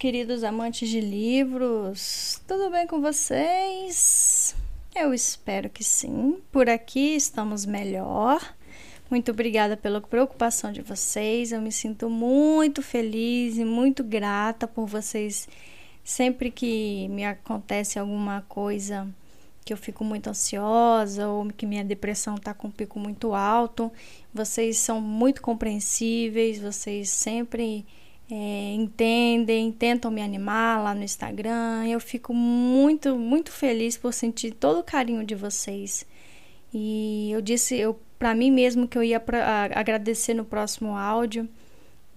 queridos amantes de livros, tudo bem com vocês? Eu espero que sim. Por aqui estamos melhor. Muito obrigada pela preocupação de vocês. Eu me sinto muito feliz e muito grata por vocês. Sempre que me acontece alguma coisa que eu fico muito ansiosa ou que minha depressão está com um pico muito alto, vocês são muito compreensíveis, vocês sempre é, entendem, tentam me animar lá no Instagram. Eu fico muito, muito feliz por sentir todo o carinho de vocês. E eu disse eu para mim mesmo que eu ia pra, a, agradecer no próximo áudio.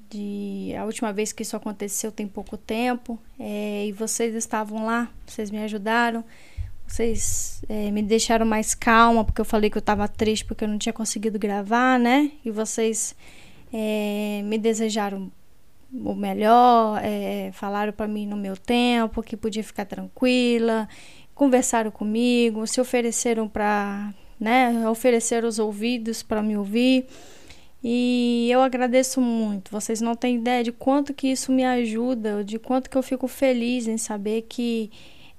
De, a última vez que isso aconteceu tem pouco tempo é, e vocês estavam lá, vocês me ajudaram, vocês é, me deixaram mais calma porque eu falei que eu estava triste porque eu não tinha conseguido gravar, né? E vocês é, me desejaram o melhor, é, falaram para mim no meu tempo que podia ficar tranquila, conversaram comigo, se ofereceram para, né, oferecer os ouvidos para me ouvir. E eu agradeço muito. Vocês não têm ideia de quanto que isso me ajuda, de quanto que eu fico feliz em saber que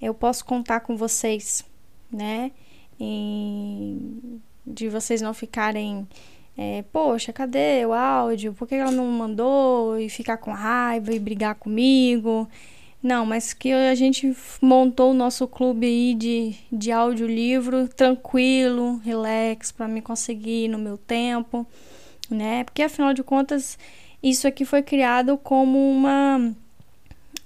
eu posso contar com vocês, né? Em, de vocês não ficarem é, poxa, cadê o áudio? Por que ela não mandou? E ficar com raiva e brigar comigo. Não, mas que a gente montou o nosso clube aí de, de audiolivro tranquilo, relax, para me conseguir no meu tempo, né? Porque afinal de contas, isso aqui foi criado como uma,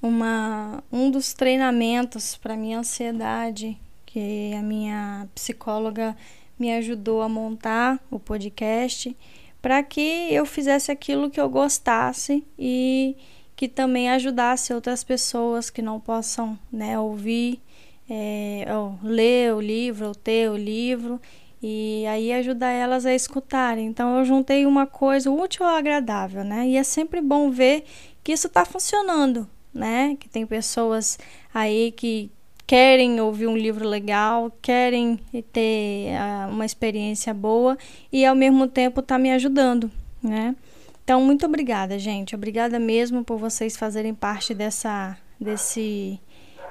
uma um dos treinamentos para minha ansiedade, que a minha psicóloga me ajudou a montar o podcast para que eu fizesse aquilo que eu gostasse e que também ajudasse outras pessoas que não possam né, ouvir, é, ou ler o livro, ou ter o livro, e aí ajudar elas a escutarem. Então eu juntei uma coisa útil ou agradável, né? E é sempre bom ver que isso está funcionando, né? Que tem pessoas aí que querem ouvir um livro legal, querem ter uh, uma experiência boa e ao mesmo tempo tá me ajudando, né? Então, muito obrigada, gente. Obrigada mesmo por vocês fazerem parte dessa desse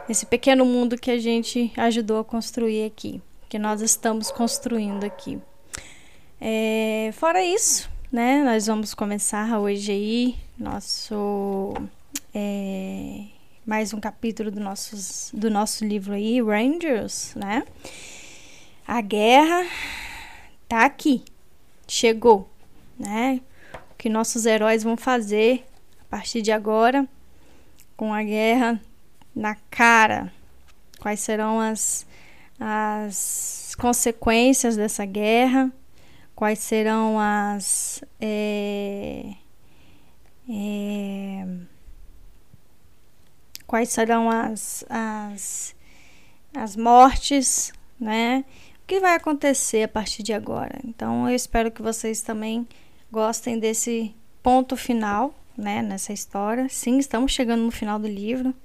esse pequeno mundo que a gente ajudou a construir aqui, que nós estamos construindo aqui. É, fora isso, né? Nós vamos começar hoje aí nosso é, mais um capítulo do, nossos, do nosso livro aí, Rangers, né? A guerra tá aqui, chegou, né? O que nossos heróis vão fazer a partir de agora com a guerra na cara? Quais serão as, as consequências dessa guerra? Quais serão as. É, é, quais serão as, as, as mortes, né? O que vai acontecer a partir de agora. Então, eu espero que vocês também gostem desse ponto final, né, nessa história. Sim, estamos chegando no final do livro.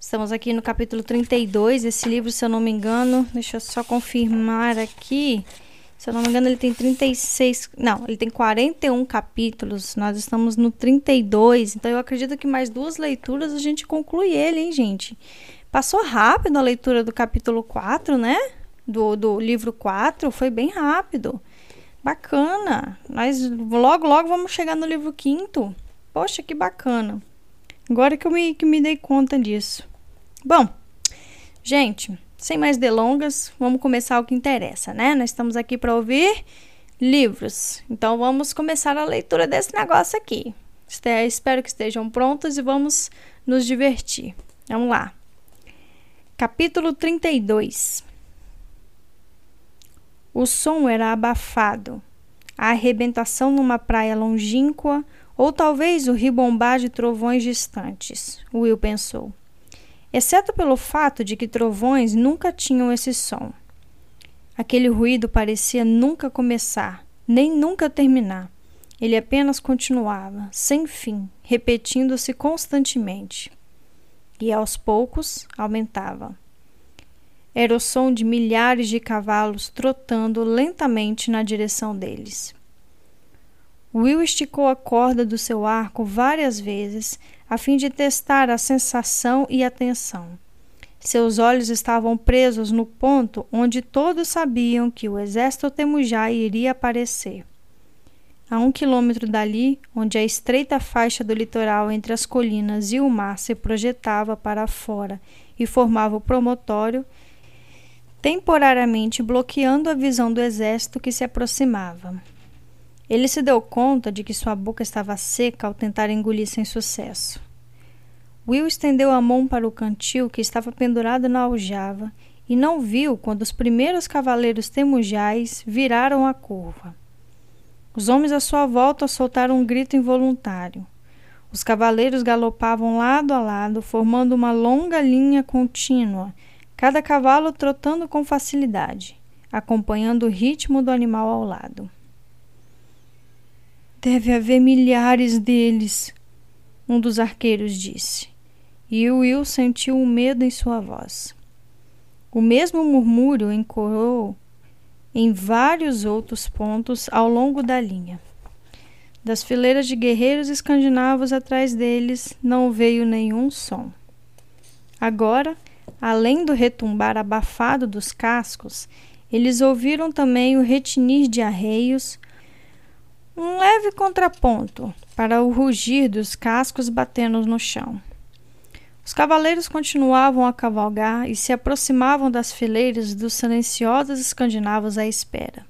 Estamos aqui no capítulo 32. Esse livro, se eu não me engano, deixa eu só confirmar aqui. Se eu não me engano, ele tem 36. Não, ele tem 41 capítulos. Nós estamos no 32. Então eu acredito que mais duas leituras a gente conclui ele, hein, gente? Passou rápido a leitura do capítulo 4, né? Do, do livro 4. Foi bem rápido. Bacana. Nós logo, logo vamos chegar no livro 5. Poxa, que bacana. Agora que eu me, que me dei conta disso. Bom, gente, sem mais delongas, vamos começar o que interessa, né? Nós estamos aqui para ouvir livros. Então vamos começar a leitura desse negócio aqui. Espero que estejam prontos e vamos nos divertir. Vamos lá. Capítulo 32. O som era abafado. A arrebentação numa praia longínqua ou talvez o ribombar de trovões distantes, Will pensou exceto pelo fato de que trovões nunca tinham esse som. Aquele ruído parecia nunca começar, nem nunca terminar. Ele apenas continuava, sem fim, repetindo-se constantemente. E aos poucos aumentava. Era o som de milhares de cavalos trotando lentamente na direção deles. Will esticou a corda do seu arco várias vezes a fim de testar a sensação e a tensão. Seus olhos estavam presos no ponto onde todos sabiam que o exército Temujai iria aparecer. A um quilômetro dali, onde a estreita faixa do litoral entre as colinas e o mar se projetava para fora e formava o promontório, temporariamente bloqueando a visão do exército que se aproximava. Ele se deu conta de que sua boca estava seca ao tentar engolir sem sucesso. Will estendeu a mão para o cantil que estava pendurado na aljava e não viu quando os primeiros cavaleiros temujais viraram a curva. Os homens à sua volta soltaram um grito involuntário. Os cavaleiros galopavam lado a lado, formando uma longa linha contínua cada cavalo trotando com facilidade, acompanhando o ritmo do animal ao lado. Deve haver milhares deles, um dos arqueiros disse, e Will sentiu um medo em sua voz. O mesmo murmúrio encorou em vários outros pontos ao longo da linha. Das fileiras de guerreiros escandinavos atrás deles não veio nenhum som. Agora, Além do retumbar abafado dos cascos, eles ouviram também o retinir de arreios, um leve contraponto para o rugir dos cascos batendo no chão. Os cavaleiros continuavam a cavalgar e se aproximavam das fileiras dos silenciosos escandinavos à espera.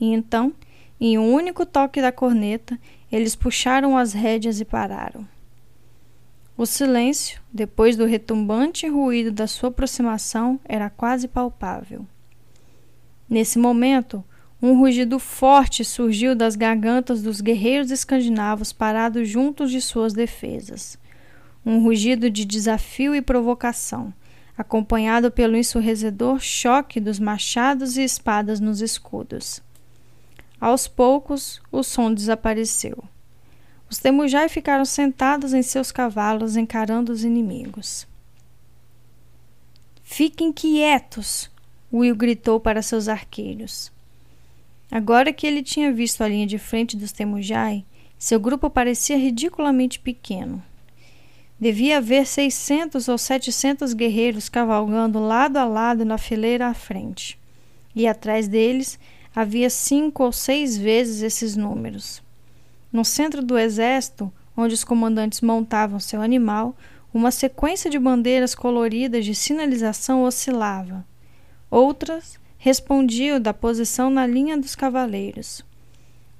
E então, em um único toque da corneta, eles puxaram as rédeas e pararam. O silêncio, depois do retumbante ruído da sua aproximação, era quase palpável. Nesse momento, um rugido forte surgiu das gargantas dos guerreiros escandinavos parados juntos de suas defesas. Um rugido de desafio e provocação, acompanhado pelo ensurrecedor choque dos machados e espadas nos escudos. Aos poucos, o som desapareceu. Os Temujai ficaram sentados em seus cavalos, encarando os inimigos. Fiquem quietos! Will gritou para seus arqueiros. Agora que ele tinha visto a linha de frente dos Temujai, seu grupo parecia ridiculamente pequeno. Devia haver 600 ou 700 guerreiros cavalgando lado a lado na fileira à frente, e atrás deles havia cinco ou seis vezes esses números. No centro do exército, onde os comandantes montavam seu animal, uma sequência de bandeiras coloridas de sinalização oscilava. Outras respondiam da posição na linha dos cavaleiros.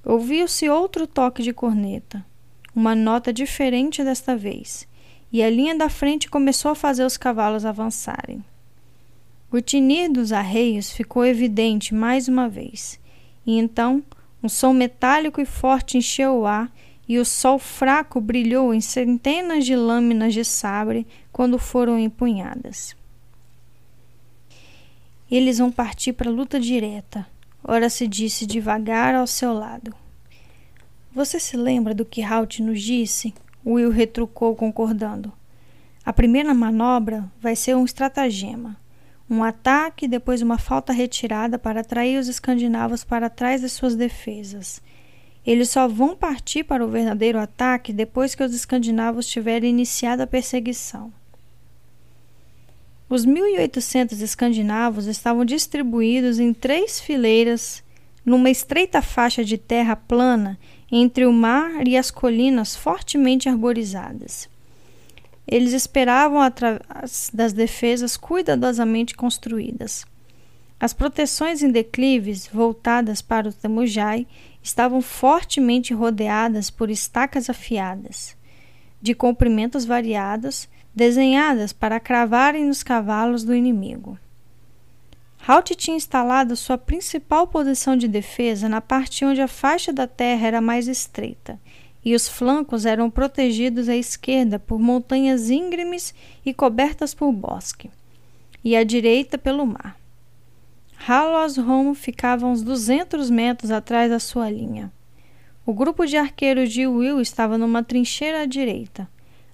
Ouviu-se outro toque de corneta, uma nota diferente desta vez, e a linha da frente começou a fazer os cavalos avançarem. O tinir dos arreios ficou evidente mais uma vez, e então um som metálico e forte encheu o ar e o sol fraco brilhou em centenas de lâminas de sabre quando foram empunhadas. Eles vão partir para a luta direta, ora se disse devagar ao seu lado. Você se lembra do que Halt nos disse? Will retrucou concordando. A primeira manobra vai ser um estratagema um ataque depois uma falta retirada para atrair os escandinavos para trás de suas defesas. Eles só vão partir para o verdadeiro ataque depois que os escandinavos tiverem iniciado a perseguição. Os 1.800 escandinavos estavam distribuídos em três fileiras numa estreita faixa de terra plana entre o mar e as colinas fortemente arborizadas. Eles esperavam atrás das defesas cuidadosamente construídas. As proteções em declives, voltadas para o Temujai, estavam fortemente rodeadas por estacas afiadas, de comprimentos variados, desenhadas para cravarem nos cavalos do inimigo. Halt tinha instalado sua principal posição de defesa na parte onde a faixa da terra era mais estreita e os flancos eram protegidos à esquerda por montanhas íngremes e cobertas por bosque, e à direita pelo mar. Hallosholm ficava uns 200 metros atrás da sua linha. O grupo de arqueiros de Will estava numa trincheira à direita,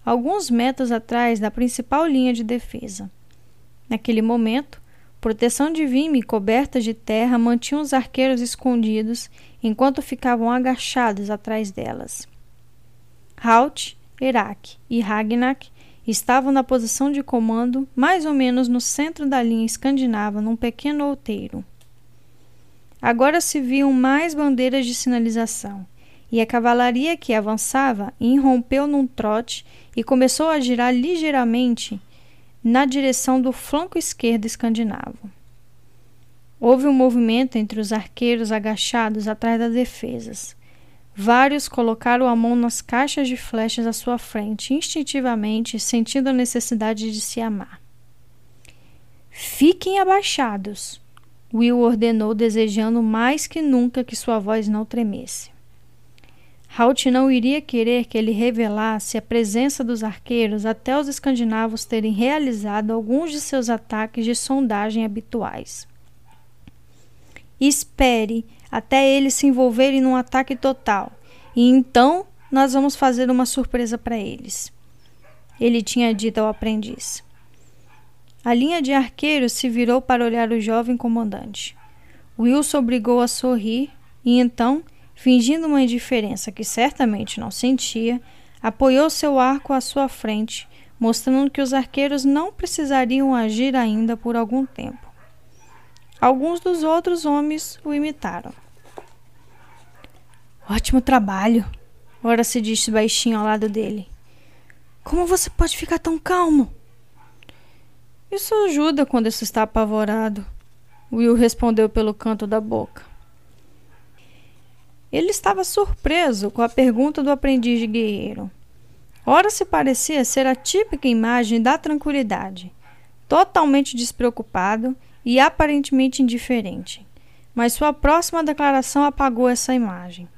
alguns metros atrás da principal linha de defesa. Naquele momento, proteção de vime coberta de terra mantinha os arqueiros escondidos enquanto ficavam agachados atrás delas. Halt, Herak e Ragnak estavam na posição de comando mais ou menos no centro da linha escandinava, num pequeno outeiro. Agora se viam mais bandeiras de sinalização, e a cavalaria que avançava irrompeu num trote e começou a girar ligeiramente na direção do flanco esquerdo escandinavo. Houve um movimento entre os arqueiros agachados atrás das defesas. Vários colocaram a mão nas caixas de flechas à sua frente, instintivamente sentindo a necessidade de se amar. Fiquem abaixados, Will ordenou, desejando mais que nunca que sua voz não tremesse. Halt não iria querer que ele revelasse a presença dos arqueiros até os escandinavos terem realizado alguns de seus ataques de sondagem habituais. Espere até eles se envolverem num ataque total. E então nós vamos fazer uma surpresa para eles. Ele tinha dito ao aprendiz. A linha de arqueiros se virou para olhar o jovem comandante. Wilson obrigou a sorrir e então, fingindo uma indiferença que certamente não sentia, apoiou seu arco à sua frente, mostrando que os arqueiros não precisariam agir ainda por algum tempo. Alguns dos outros homens o imitaram. Ótimo trabalho, ora se disse baixinho ao lado dele. Como você pode ficar tão calmo? Isso ajuda quando você está apavorado, Will respondeu pelo canto da boca. Ele estava surpreso com a pergunta do aprendiz de guerreiro. Ora se parecia ser a típica imagem da tranquilidade, totalmente despreocupado e aparentemente indiferente. Mas sua próxima declaração apagou essa imagem.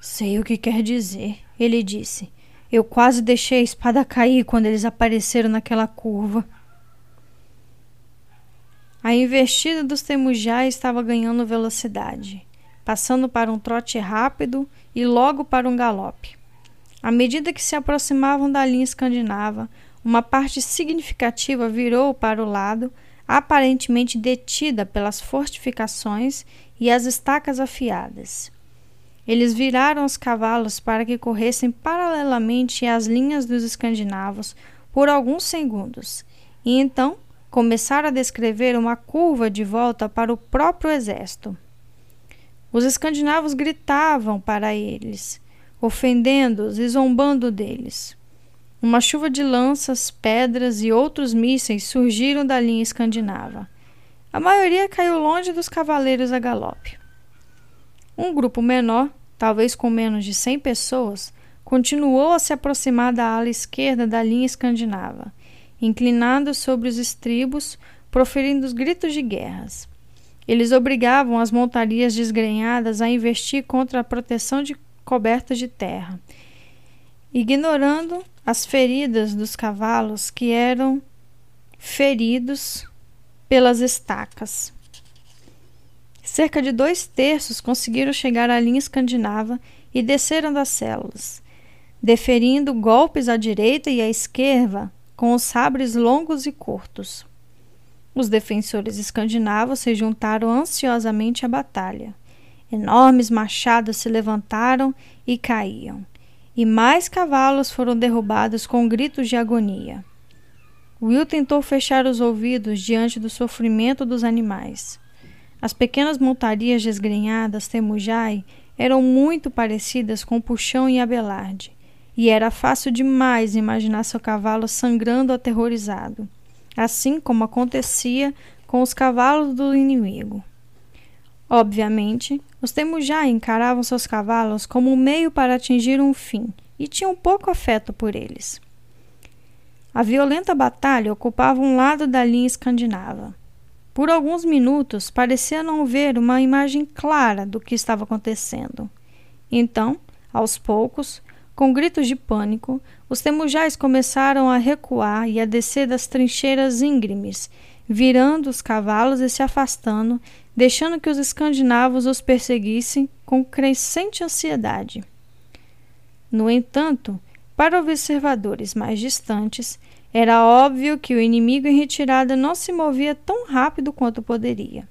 Sei o que quer dizer, ele disse. Eu quase deixei a espada cair quando eles apareceram naquela curva. A investida dos temujais estava ganhando velocidade, passando para um trote rápido e logo para um galope. À medida que se aproximavam da linha escandinava, uma parte significativa virou para o lado, aparentemente detida pelas fortificações e as estacas afiadas. Eles viraram os cavalos para que corressem paralelamente às linhas dos escandinavos por alguns segundos, e então começaram a descrever uma curva de volta para o próprio exército. Os escandinavos gritavam para eles, ofendendo-os e zombando deles. Uma chuva de lanças, pedras e outros mísseis surgiram da linha escandinava. A maioria caiu longe dos cavaleiros a galope. Um grupo menor, talvez com menos de cem pessoas, continuou a se aproximar da ala esquerda da linha escandinava, inclinado sobre os estribos, proferindo gritos de guerras. Eles obrigavam as montarias desgrenhadas a investir contra a proteção de cobertas de terra, ignorando as feridas dos cavalos que eram feridos pelas estacas. Cerca de dois terços conseguiram chegar à linha escandinava e desceram das células, deferindo golpes à direita e à esquerda com os sabres longos e curtos. Os defensores escandinavos se juntaram ansiosamente à batalha. Enormes machados se levantaram e caíam e mais cavalos foram derrubados com gritos de agonia. Will tentou fechar os ouvidos diante do sofrimento dos animais. As pequenas montarias desgrenhadas Temujai eram muito parecidas com Puxão e Abelarde, e era fácil demais imaginar seu cavalo sangrando aterrorizado, assim como acontecia com os cavalos do inimigo. Obviamente, os Temujá encaravam seus cavalos como um meio para atingir um fim e tinham pouco afeto por eles. A violenta batalha ocupava um lado da linha escandinava. Por alguns minutos parecia não ver uma imagem clara do que estava acontecendo. Então, aos poucos, com gritos de pânico, os temujais começaram a recuar e a descer das trincheiras íngremes, virando os cavalos e se afastando, deixando que os escandinavos os perseguissem com crescente ansiedade. No entanto, para observadores mais distantes, era óbvio que o inimigo em retirada não se movia tão rápido quanto poderia.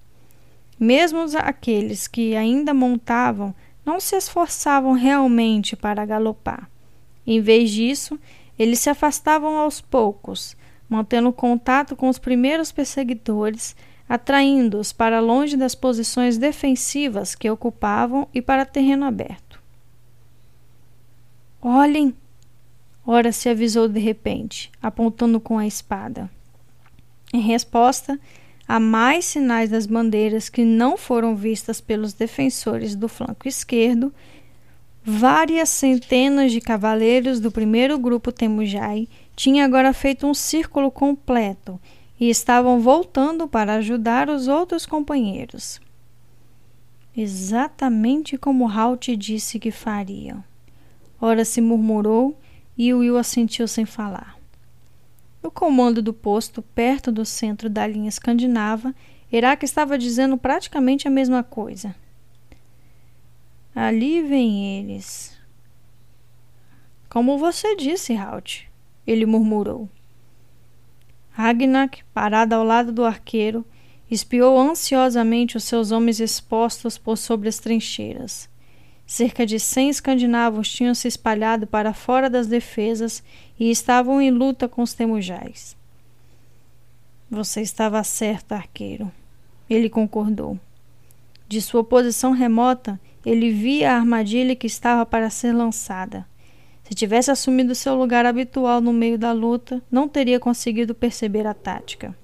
Mesmo aqueles que ainda montavam não se esforçavam realmente para galopar. Em vez disso, eles se afastavam aos poucos, mantendo contato com os primeiros perseguidores, atraindo-os para longe das posições defensivas que ocupavam e para terreno aberto. Olhem! Ora se avisou de repente, apontando com a espada. Em resposta, há mais sinais das bandeiras que não foram vistas pelos defensores do flanco esquerdo. Várias centenas de cavaleiros do primeiro grupo Temujai tinham agora feito um círculo completo e estavam voltando para ajudar os outros companheiros. Exatamente como Halt disse que fariam. Ora se murmurou e Will assentiu sem falar. No comando do posto, perto do centro da linha escandinava, Herak estava dizendo praticamente a mesma coisa. Ali vem eles. Como você disse, Halt, ele murmurou. Ragnak, parado ao lado do arqueiro, espiou ansiosamente os seus homens expostos por sobre as trincheiras. Cerca de cem escandinavos tinham se espalhado para fora das defesas e estavam em luta com os temujais. Você estava certo, arqueiro. Ele concordou. De sua posição remota, ele via a armadilha que estava para ser lançada. Se tivesse assumido seu lugar habitual no meio da luta, não teria conseguido perceber a tática.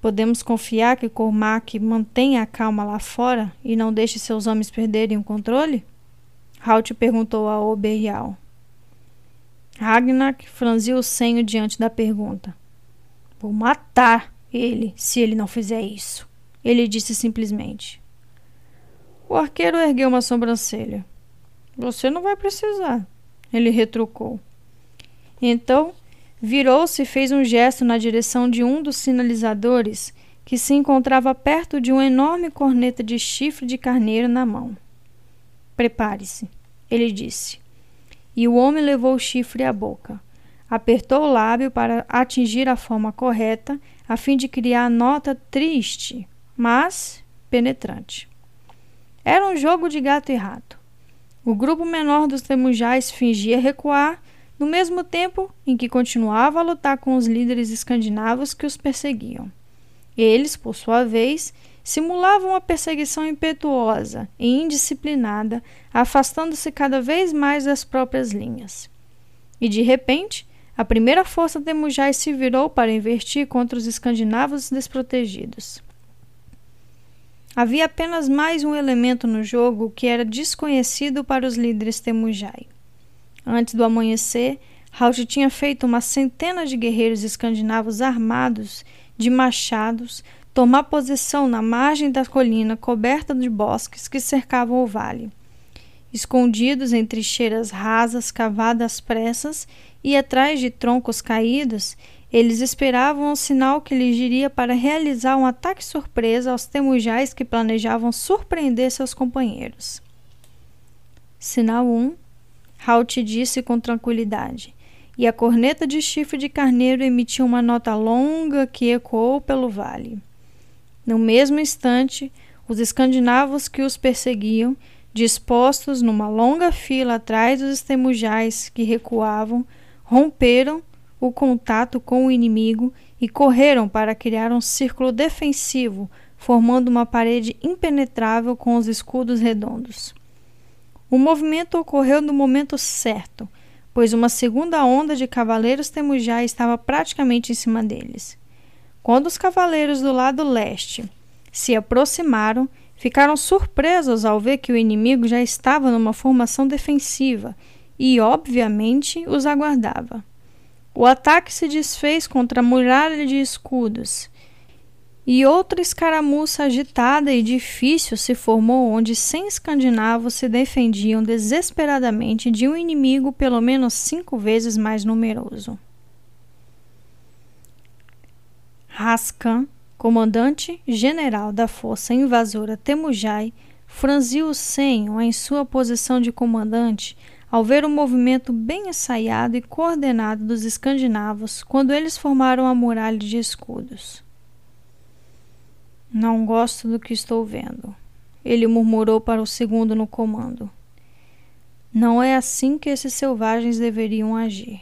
Podemos confiar que Cormac mantenha a calma lá fora e não deixe seus homens perderem o controle? Halt perguntou a Oberial. Ragnar franziu o senho diante da pergunta. Vou matar ele se ele não fizer isso. Ele disse simplesmente. O arqueiro ergueu uma sobrancelha. Você não vai precisar. Ele retrucou. Então, Virou-se e fez um gesto na direção de um dos sinalizadores que se encontrava perto de uma enorme corneta de chifre de carneiro na mão. Prepare-se, ele disse. E o homem levou o chifre à boca. Apertou o lábio para atingir a forma correta, a fim de criar a nota triste, mas penetrante. Era um jogo de gato e rato. O grupo menor dos temujais fingia recuar no mesmo tempo em que continuava a lutar com os líderes escandinavos que os perseguiam. Eles, por sua vez, simulavam uma perseguição impetuosa e indisciplinada, afastando-se cada vez mais das próprias linhas. E de repente, a primeira força de Mujai se virou para investir contra os escandinavos desprotegidos. Havia apenas mais um elemento no jogo que era desconhecido para os líderes Temujai. Antes do amanhecer, Halt tinha feito uma centena de guerreiros escandinavos armados de machados tomar posição na margem da colina coberta de bosques que cercavam o vale. Escondidos em trincheiras rasas cavadas às pressas e atrás de troncos caídos, eles esperavam o sinal que lhes diria para realizar um ataque surpresa aos temujais que planejavam surpreender seus companheiros. Sinal 1 Halt disse com tranquilidade, e a corneta de chifre de carneiro emitiu uma nota longa que ecoou pelo vale. No mesmo instante, os escandinavos que os perseguiam, dispostos numa longa fila atrás dos estemujais que recuavam, romperam o contato com o inimigo e correram para criar um círculo defensivo, formando uma parede impenetrável com os escudos redondos. O movimento ocorreu no momento certo, pois uma segunda onda de cavaleiros temujá estava praticamente em cima deles. Quando os cavaleiros do lado leste se aproximaram, ficaram surpresos ao ver que o inimigo já estava numa formação defensiva e, obviamente, os aguardava. O ataque se desfez contra a muralha de escudos e outra escaramuça agitada e difícil se formou onde cem escandinavos se defendiam desesperadamente de um inimigo pelo menos cinco vezes mais numeroso. Raskan, comandante general da força invasora Temujai, franziu o senho em sua posição de comandante ao ver o movimento bem ensaiado e coordenado dos escandinavos quando eles formaram a muralha de escudos. Não gosto do que estou vendo. Ele murmurou para o segundo no comando. Não é assim que esses selvagens deveriam agir.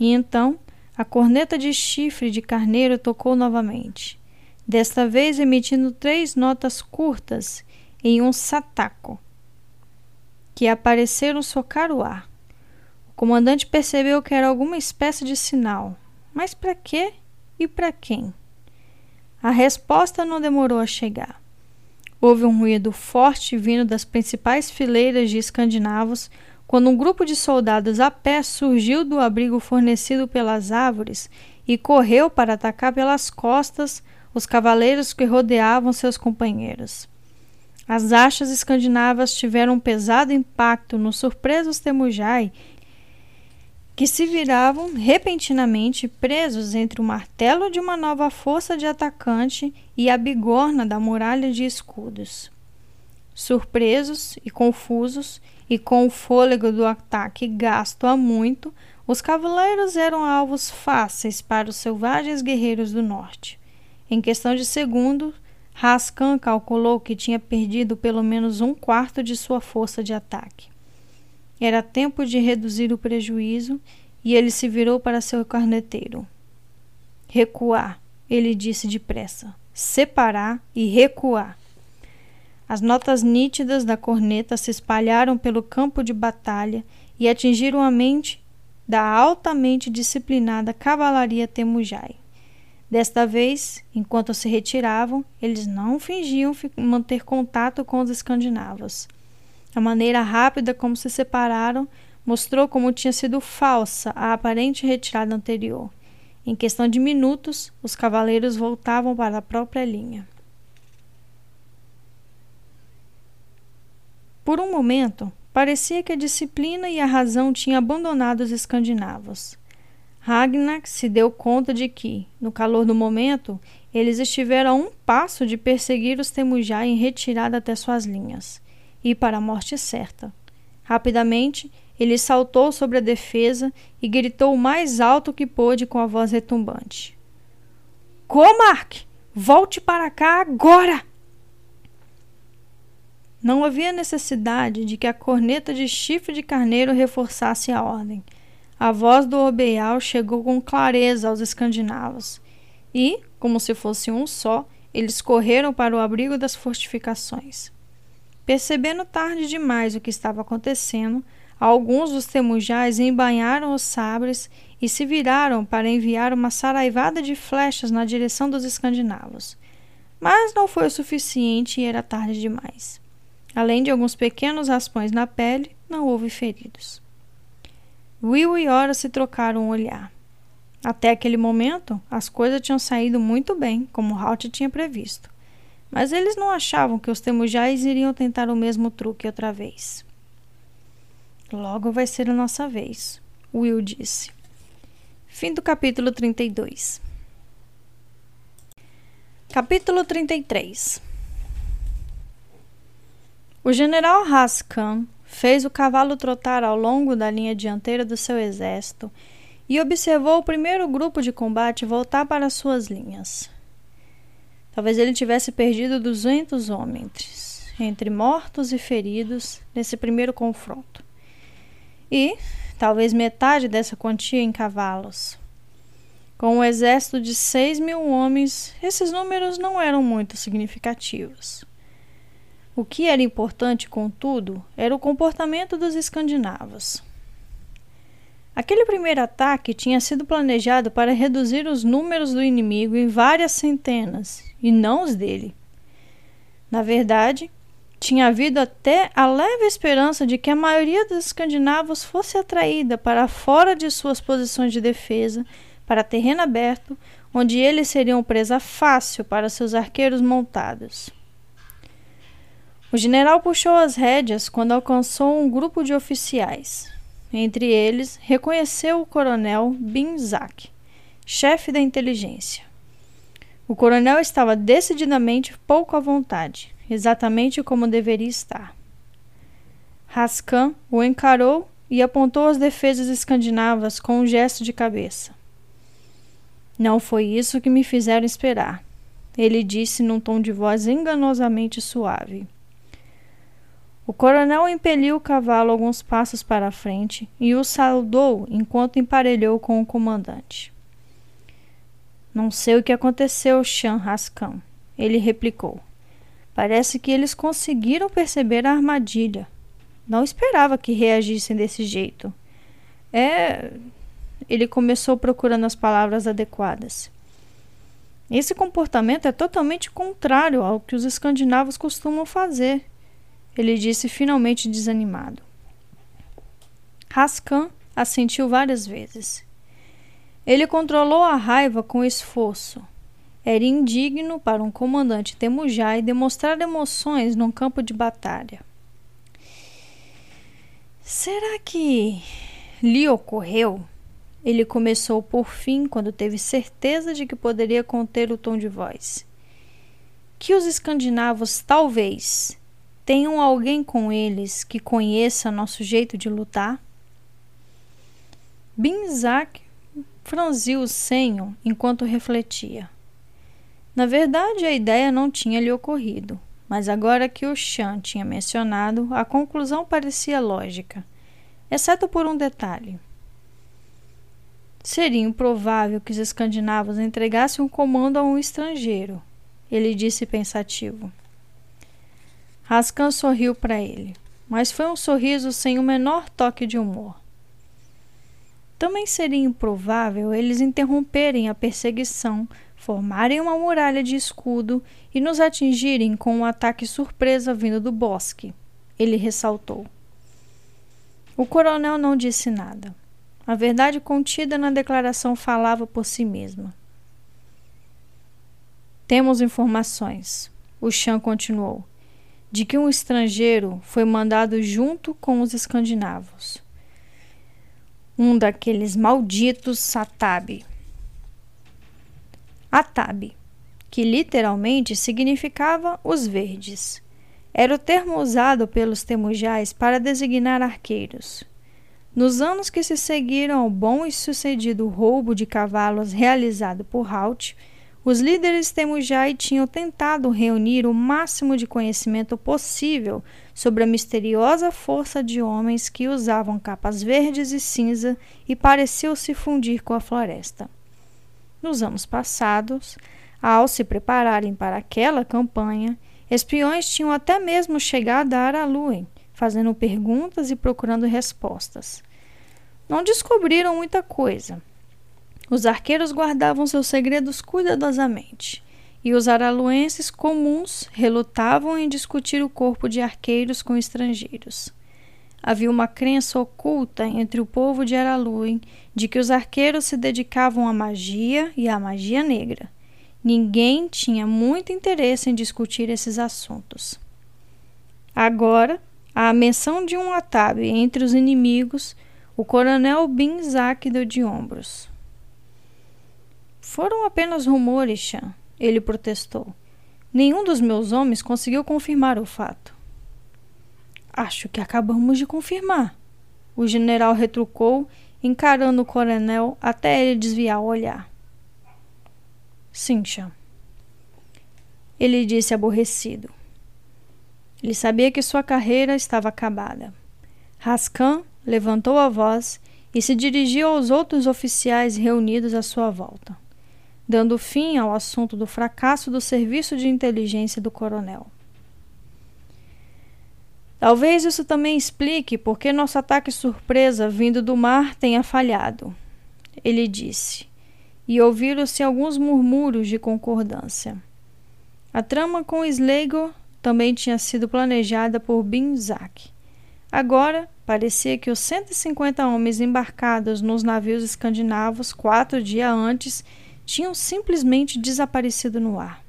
E então a corneta de chifre de carneiro tocou novamente, desta vez emitindo três notas curtas em um sataco, que apareceram socar o ar. O comandante percebeu que era alguma espécie de sinal, mas para quê e para quem? A resposta não demorou a chegar. Houve um ruído forte vindo das principais fileiras de escandinavos quando um grupo de soldados a pé surgiu do abrigo fornecido pelas árvores e correu para atacar pelas costas os cavaleiros que rodeavam seus companheiros. As achas escandinavas tiveram um pesado impacto nos surpresos Temujai que se viravam repentinamente presos entre o martelo de uma nova força de atacante e a bigorna da muralha de escudos. Surpresos e confusos, e com o fôlego do ataque gasto há muito, os cavaleiros eram alvos fáceis para os selvagens guerreiros do norte. Em questão de segundos, Raskan calculou que tinha perdido pelo menos um quarto de sua força de ataque. Era tempo de reduzir o prejuízo e ele se virou para seu carneteiro. Recuar, ele disse depressa. Separar e recuar. As notas nítidas da corneta se espalharam pelo campo de batalha e atingiram a mente da altamente disciplinada cavalaria Temujai. Desta vez, enquanto se retiravam, eles não fingiam manter contato com os escandinavos. A maneira rápida como se separaram mostrou como tinha sido falsa a aparente retirada anterior. Em questão de minutos, os cavaleiros voltavam para a própria linha. Por um momento, parecia que a disciplina e a razão tinham abandonado os escandinavos. Ragnar se deu conta de que, no calor do momento, eles estiveram a um passo de perseguir os Temujai em retirada até suas linhas, e para a morte certa. Rapidamente, ele saltou sobre a defesa e gritou o mais alto que pôde com a voz retumbante: Comark, volte para cá agora! Não havia necessidade de que a corneta de chifre de carneiro reforçasse a ordem. A voz do Obeal chegou com clareza aos escandinavos, e, como se fosse um só, eles correram para o abrigo das fortificações. Percebendo tarde demais o que estava acontecendo, alguns dos temujais embanharam os sabres e se viraram para enviar uma saraivada de flechas na direção dos escandinavos. Mas não foi o suficiente e era tarde demais. Além de alguns pequenos raspões na pele, não houve feridos. Will e Ora se trocaram um olhar. Até aquele momento, as coisas tinham saído muito bem, como Halt tinha previsto. Mas eles não achavam que os temujais iriam tentar o mesmo truque outra vez. Logo vai ser a nossa vez, Will disse. Fim do capítulo 32. Capítulo 33 O general Haskan fez o cavalo trotar ao longo da linha dianteira do seu exército e observou o primeiro grupo de combate voltar para suas linhas. Talvez ele tivesse perdido 200 homens, entre mortos e feridos, nesse primeiro confronto e talvez metade dessa quantia em cavalos. Com um exército de seis mil homens, esses números não eram muito significativos. O que era importante, contudo, era o comportamento dos escandinavos. Aquele primeiro ataque tinha sido planejado para reduzir os números do inimigo em várias centenas, e não os dele. Na verdade, tinha havido até a leve esperança de que a maioria dos escandinavos fosse atraída para fora de suas posições de defesa, para terreno aberto, onde eles seriam presa fácil para seus arqueiros montados. O general puxou as rédeas quando alcançou um grupo de oficiais. Entre eles, reconheceu o coronel Binzak, chefe da inteligência. O coronel estava decididamente pouco à vontade exatamente como deveria estar. Raskan o encarou e apontou as defesas escandinavas com um gesto de cabeça. Não foi isso que me fizeram esperar, ele disse num tom de voz enganosamente suave. O coronel impeliu o cavalo alguns passos para a frente e o saudou enquanto emparelhou com o comandante. Não sei o que aconteceu, Chan Rascan, ele replicou. Parece que eles conseguiram perceber a armadilha. Não esperava que reagissem desse jeito. É. Ele começou procurando as palavras adequadas. Esse comportamento é totalmente contrário ao que os escandinavos costumam fazer, ele disse finalmente desanimado. Raskan assentiu várias vezes. Ele controlou a raiva com esforço. Era indigno para um comandante temujai demonstrar emoções num campo de batalha. Será que lhe ocorreu? Ele começou por fim quando teve certeza de que poderia conter o tom de voz. Que os escandinavos talvez tenham alguém com eles que conheça nosso jeito de lutar? Binzak franziu o senho enquanto refletia. Na verdade, a ideia não tinha lhe ocorrido, mas agora que o Chan tinha mencionado, a conclusão parecia lógica, exceto por um detalhe. Seria improvável que os escandinavos entregassem um comando a um estrangeiro, ele disse pensativo. Raskan sorriu para ele, mas foi um sorriso sem o menor toque de humor. Também seria improvável eles interromperem a perseguição, formarem uma muralha de escudo e nos atingirem com um ataque surpresa vindo do bosque, ele ressaltou. O coronel não disse nada. A verdade contida na declaração falava por si mesma. Temos informações, o Chan continuou, de que um estrangeiro foi mandado junto com os escandinavos um daqueles malditos Satabi. Atabi, que literalmente significava os verdes. Era o termo usado pelos temujais para designar arqueiros. Nos anos que se seguiram ao bom e sucedido roubo de cavalos realizado por Halt, os líderes Temujai tinham tentado reunir o máximo de conhecimento possível sobre a misteriosa força de homens que usavam capas verdes e cinza e pareciam se fundir com a floresta. Nos anos passados, ao se prepararem para aquela campanha, espiões tinham até mesmo chegado a Araluen, fazendo perguntas e procurando respostas. Não descobriram muita coisa os arqueiros guardavam seus segredos cuidadosamente, e os araluenses comuns relutavam em discutir o corpo de arqueiros com estrangeiros. Havia uma crença oculta entre o povo de Araluen de que os arqueiros se dedicavam à magia e à magia negra. Ninguém tinha muito interesse em discutir esses assuntos. Agora, a menção de um atabe entre os inimigos, o coronel Binzak deu de ombros. Foram apenas rumores, Chan, ele protestou. Nenhum dos meus homens conseguiu confirmar o fato. Acho que acabamos de confirmar. O general retrucou, encarando o coronel até ele desviar o olhar. Sim, Chan. Ele disse aborrecido. Ele sabia que sua carreira estava acabada. Raskan levantou a voz e se dirigiu aos outros oficiais reunidos à sua volta dando fim ao assunto do fracasso do serviço de inteligência do coronel. Talvez isso também explique por que nosso ataque surpresa vindo do mar tenha falhado, ele disse, e ouviram-se alguns murmúrios de concordância. A trama com Slegor também tinha sido planejada por Binzak. Agora, parecia que os 150 homens embarcados nos navios escandinavos quatro dias antes tinham simplesmente desaparecido no ar.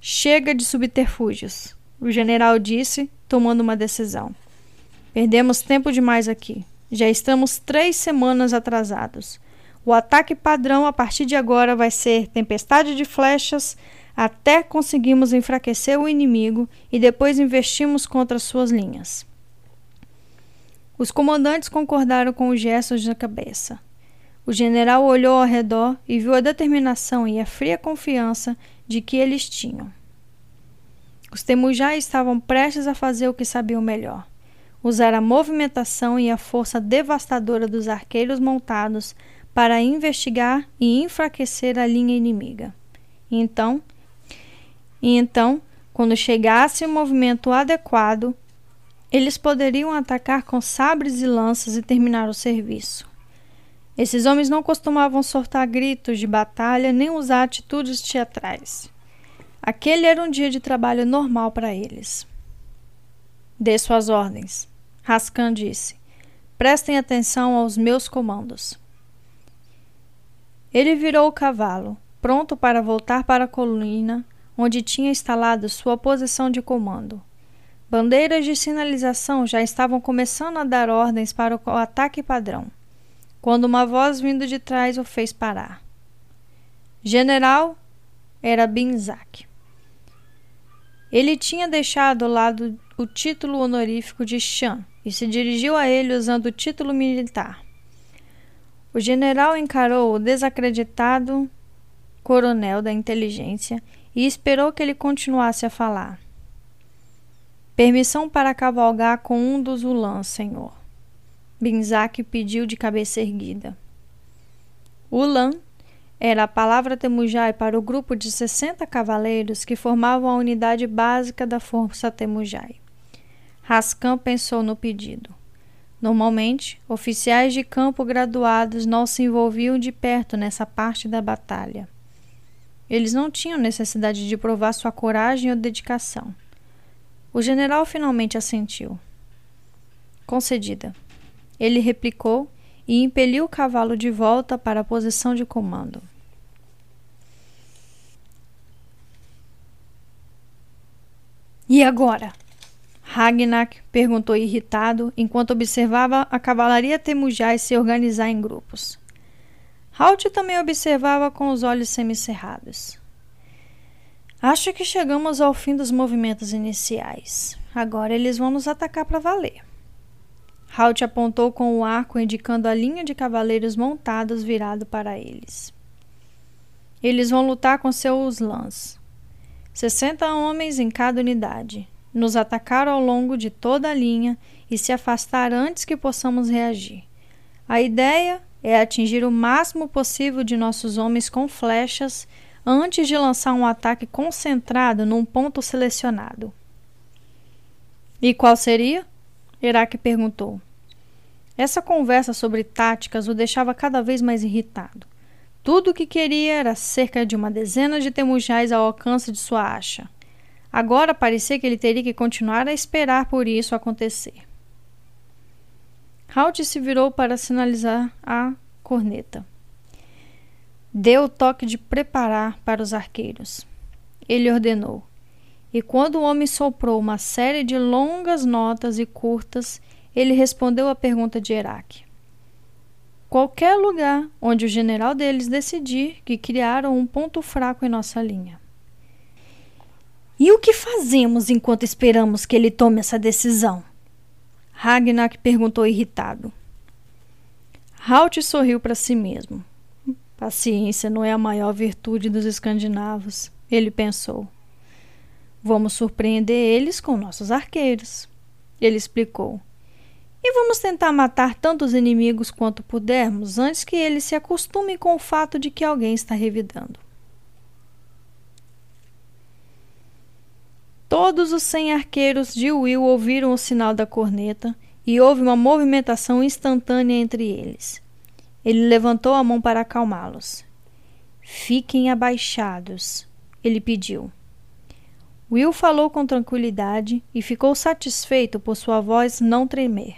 Chega de subterfúgios, o general disse, tomando uma decisão. Perdemos tempo demais aqui. Já estamos três semanas atrasados. O ataque padrão a partir de agora vai ser tempestade de flechas até conseguirmos enfraquecer o inimigo e depois investimos contra suas linhas. Os comandantes concordaram com os gestos de cabeça. O general olhou ao redor e viu a determinação e a fria confiança de que eles tinham. Os Temujá estavam prestes a fazer o que sabiam melhor: usar a movimentação e a força devastadora dos arqueiros montados para investigar e enfraquecer a linha inimiga. Então, e então, quando chegasse o movimento adequado, eles poderiam atacar com sabres e lanças e terminar o serviço. Esses homens não costumavam soltar gritos de batalha nem usar atitudes teatrais. Aquele era um dia de trabalho normal para eles. Dê suas ordens, Rascan disse. Prestem atenção aos meus comandos. Ele virou o cavalo, pronto para voltar para a colina onde tinha instalado sua posição de comando. Bandeiras de sinalização já estavam começando a dar ordens para o ataque padrão, quando uma voz vindo de trás o fez parar. General era Binzak. Ele tinha deixado ao lado o título honorífico de Chan e se dirigiu a ele usando o título militar. O general encarou o desacreditado coronel da inteligência e esperou que ele continuasse a falar. Permissão para cavalgar com um dos ulãs, senhor. Binzak pediu de cabeça erguida. Ulan era a palavra Temujai para o grupo de 60 cavaleiros que formavam a unidade básica da força Temujai. Raskan pensou no pedido. Normalmente, oficiais de campo graduados não se envolviam de perto nessa parte da batalha. Eles não tinham necessidade de provar sua coragem ou dedicação. O general finalmente assentiu. Concedida. Ele replicou e impeliu o cavalo de volta para a posição de comando. E agora? Ragnak perguntou irritado enquanto observava a cavalaria temujai se organizar em grupos. Halt também observava com os olhos semicerrados. Acho que chegamos ao fim dos movimentos iniciais. Agora eles vão nos atacar para valer. Halt apontou com o arco, indicando a linha de cavaleiros montados virado para eles. Eles vão lutar com seus lãs. Sessenta homens em cada unidade. Nos atacaram ao longo de toda a linha e se afastar antes que possamos reagir. A ideia é atingir o máximo possível de nossos homens com flechas antes de lançar um ataque concentrado num ponto selecionado. E qual seria? Herak perguntou. Essa conversa sobre táticas o deixava cada vez mais irritado. Tudo o que queria era cerca de uma dezena de temujais ao alcance de sua acha. Agora parecia que ele teria que continuar a esperar por isso acontecer. Halt se virou para sinalizar a corneta. Deu o toque de preparar para os arqueiros. Ele ordenou. E quando o homem soprou uma série de longas notas e curtas, ele respondeu à pergunta de Herak. Qualquer lugar onde o general deles decidir que criaram um ponto fraco em nossa linha. E o que fazemos enquanto esperamos que ele tome essa decisão? Ragnar perguntou irritado. Halt sorriu para si mesmo. Paciência não é a maior virtude dos escandinavos, ele pensou. Vamos surpreender eles com nossos arqueiros, ele explicou. E vamos tentar matar tantos inimigos quanto pudermos antes que eles se acostumem com o fato de que alguém está revidando. Todos os cem arqueiros de Will ouviram o sinal da corneta e houve uma movimentação instantânea entre eles. Ele levantou a mão para acalmá-los. Fiquem abaixados, ele pediu. Will falou com tranquilidade e ficou satisfeito por sua voz não tremer.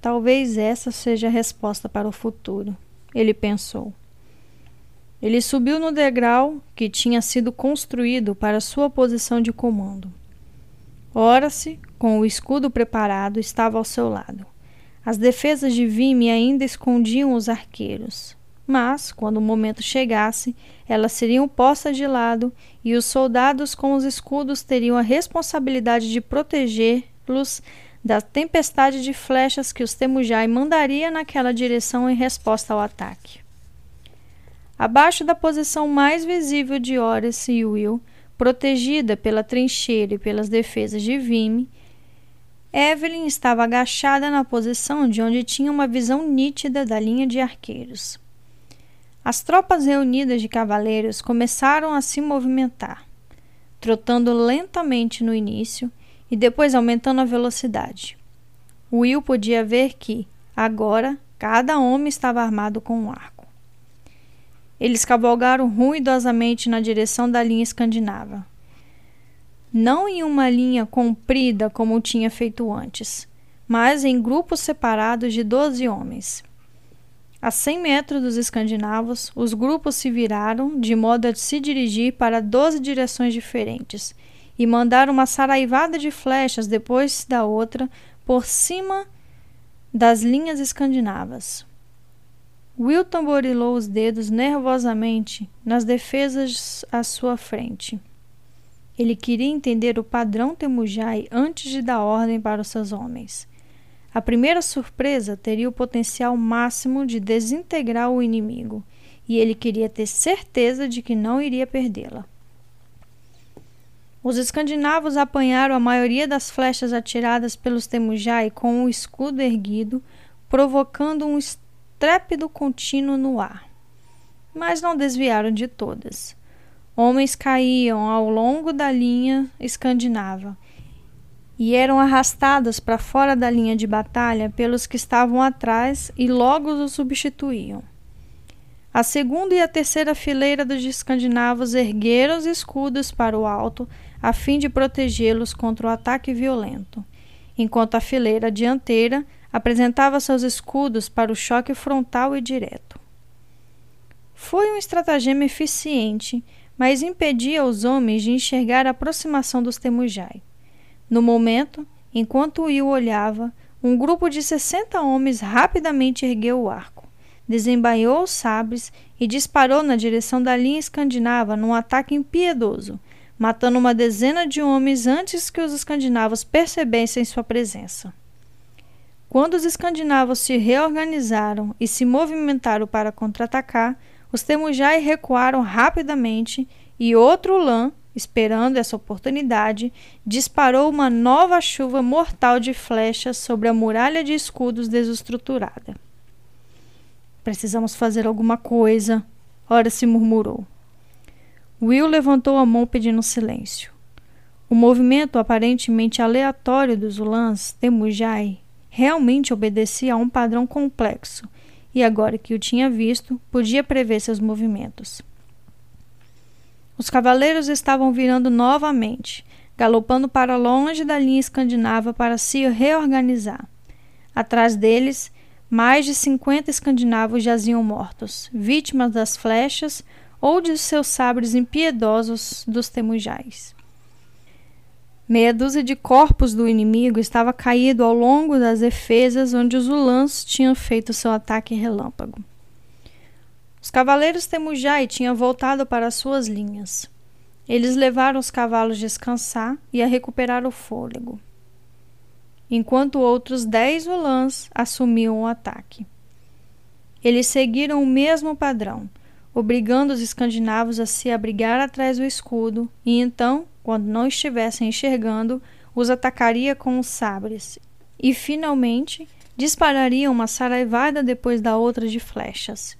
Talvez essa seja a resposta para o futuro, ele pensou. Ele subiu no degrau que tinha sido construído para sua posição de comando. Ora-se, com o escudo preparado, estava ao seu lado. As defesas de Vime ainda escondiam os arqueiros, mas, quando o momento chegasse, elas seriam postas de lado e os soldados com os escudos teriam a responsabilidade de protegê-los da tempestade de flechas que os Temujai mandaria naquela direção em resposta ao ataque. Abaixo da posição mais visível de Horace e Will, protegida pela trincheira e pelas defesas de Vime, Evelyn estava agachada na posição de onde tinha uma visão nítida da linha de arqueiros. As tropas reunidas de cavaleiros começaram a se movimentar, trotando lentamente no início e depois aumentando a velocidade. Will podia ver que, agora, cada homem estava armado com um arco. Eles cavalgaram ruidosamente na direção da linha escandinava, não em uma linha comprida como tinha feito antes, mas em grupos separados de doze homens. A cem metros dos escandinavos, os grupos se viraram de modo a se dirigir para doze direções diferentes e mandaram uma saraivada de flechas depois da outra por cima das linhas escandinavas. Will tamborilou os dedos nervosamente nas defesas à sua frente. Ele queria entender o padrão Temujai antes de dar ordem para os seus homens. A primeira surpresa teria o potencial máximo de desintegrar o inimigo, e ele queria ter certeza de que não iria perdê-la. Os escandinavos apanharam a maioria das flechas atiradas pelos Temujai com o escudo erguido, provocando um estrépido contínuo no ar. Mas não desviaram de todas. Homens caíam ao longo da linha escandinava e eram arrastados para fora da linha de batalha pelos que estavam atrás e logo os substituíam. A segunda e a terceira fileira dos escandinavos ergueram os escudos para o alto a fim de protegê-los contra o ataque violento, enquanto a fileira dianteira apresentava seus escudos para o choque frontal e direto. Foi um estratagema eficiente mas impedia os homens de enxergar a aproximação dos Temujai. No momento, enquanto Will olhava, um grupo de sessenta homens rapidamente ergueu o arco, desembainhou os sabres e disparou na direção da linha escandinava num ataque impiedoso, matando uma dezena de homens antes que os escandinavos percebessem sua presença. Quando os escandinavos se reorganizaram e se movimentaram para contra-atacar, os Temujai recuaram rapidamente e outro lã, esperando essa oportunidade, disparou uma nova chuva mortal de flechas sobre a muralha de escudos desestruturada. Precisamos fazer alguma coisa, ora se murmurou. Will levantou a mão pedindo silêncio. O movimento aparentemente aleatório dos Ulans Temujai realmente obedecia a um padrão complexo e agora que o tinha visto, podia prever seus movimentos. Os cavaleiros estavam virando novamente, galopando para longe da linha escandinava para se reorganizar. Atrás deles, mais de cinquenta escandinavos jaziam mortos, vítimas das flechas ou de seus sabres impiedosos dos temujais. Meia dúzia de corpos do inimigo estava caído ao longo das defesas onde os Ulans tinham feito seu ataque relâmpago. Os cavaleiros Temujai tinham voltado para suas linhas. Eles levaram os cavalos a descansar e a recuperar o fôlego, enquanto outros dez Ulans assumiam o ataque. Eles seguiram o mesmo padrão, obrigando os escandinavos a se abrigar atrás do escudo e então quando não estivessem enxergando, os atacaria com os sabres e, finalmente, dispararia uma saraivada depois da outra de flechas,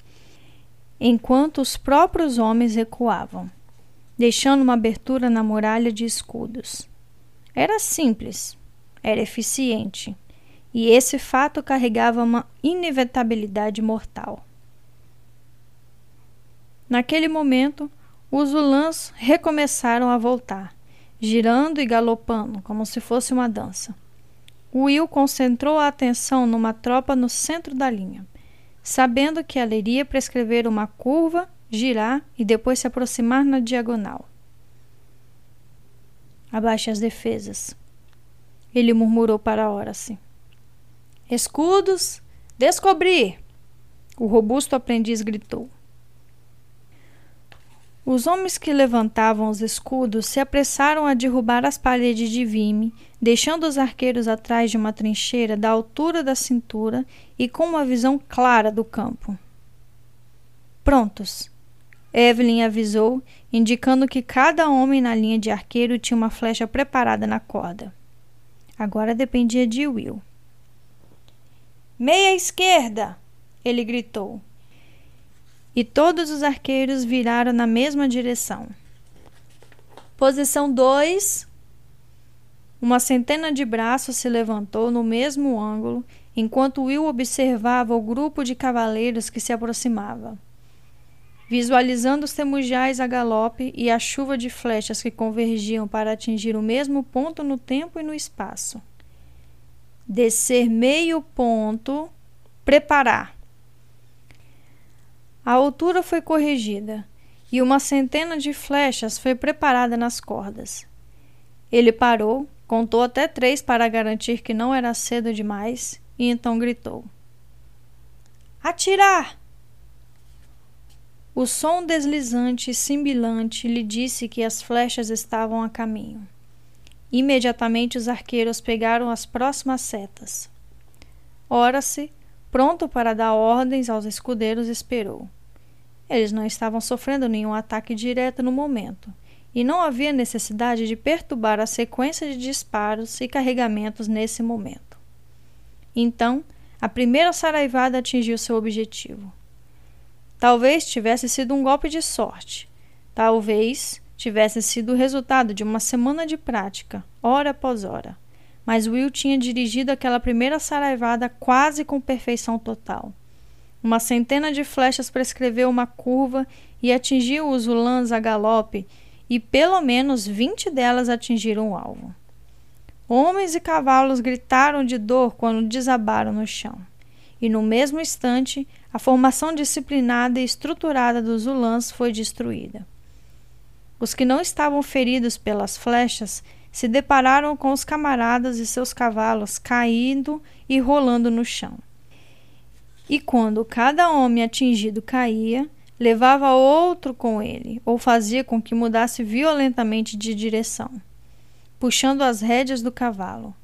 enquanto os próprios homens recuavam, deixando uma abertura na muralha de escudos. Era simples, era eficiente, e esse fato carregava uma inevitabilidade mortal. Naquele momento, os ulãs recomeçaram a voltar, girando e galopando, como se fosse uma dança. Will concentrou a atenção numa tropa no centro da linha, sabendo que ela iria prescrever uma curva, girar e depois se aproximar na diagonal. Abaixe as defesas. Ele murmurou para Horace. Escudos, descobrir! O robusto aprendiz gritou. Os homens que levantavam os escudos se apressaram a derrubar as paredes de Vime, deixando os arqueiros atrás de uma trincheira da altura da cintura e com uma visão clara do campo. Prontos! Evelyn avisou, indicando que cada homem na linha de arqueiro tinha uma flecha preparada na corda. Agora dependia de Will. Meia esquerda! ele gritou. E todos os arqueiros viraram na mesma direção. Posição 2. Uma centena de braços se levantou no mesmo ângulo, enquanto Will observava o grupo de cavaleiros que se aproximava. Visualizando os temujais a galope e a chuva de flechas que convergiam para atingir o mesmo ponto no tempo e no espaço. Descer meio ponto, preparar. A altura foi corrigida e uma centena de flechas foi preparada nas cordas. Ele parou, contou até três para garantir que não era cedo demais e então gritou: Atirar! O som deslizante e simbilante lhe disse que as flechas estavam a caminho. Imediatamente os arqueiros pegaram as próximas setas. Ora-se, pronto para dar ordens aos escudeiros, esperou. Eles não estavam sofrendo nenhum ataque direto no momento, e não havia necessidade de perturbar a sequência de disparos e carregamentos nesse momento. Então, a primeira saraivada atingiu seu objetivo. Talvez tivesse sido um golpe de sorte. Talvez tivesse sido o resultado de uma semana de prática, hora após hora. Mas Will tinha dirigido aquela primeira saraivada quase com perfeição total. Uma centena de flechas prescreveu uma curva e atingiu os ulãs a galope, e pelo menos vinte delas atingiram o alvo. Homens e cavalos gritaram de dor quando desabaram no chão. E no mesmo instante, a formação disciplinada e estruturada dos ulãs foi destruída. Os que não estavam feridos pelas flechas se depararam com os camaradas e seus cavalos caindo e rolando no chão. E quando cada homem atingido caía, levava outro com ele, ou fazia com que mudasse violentamente de direção, puxando as rédeas do cavalo,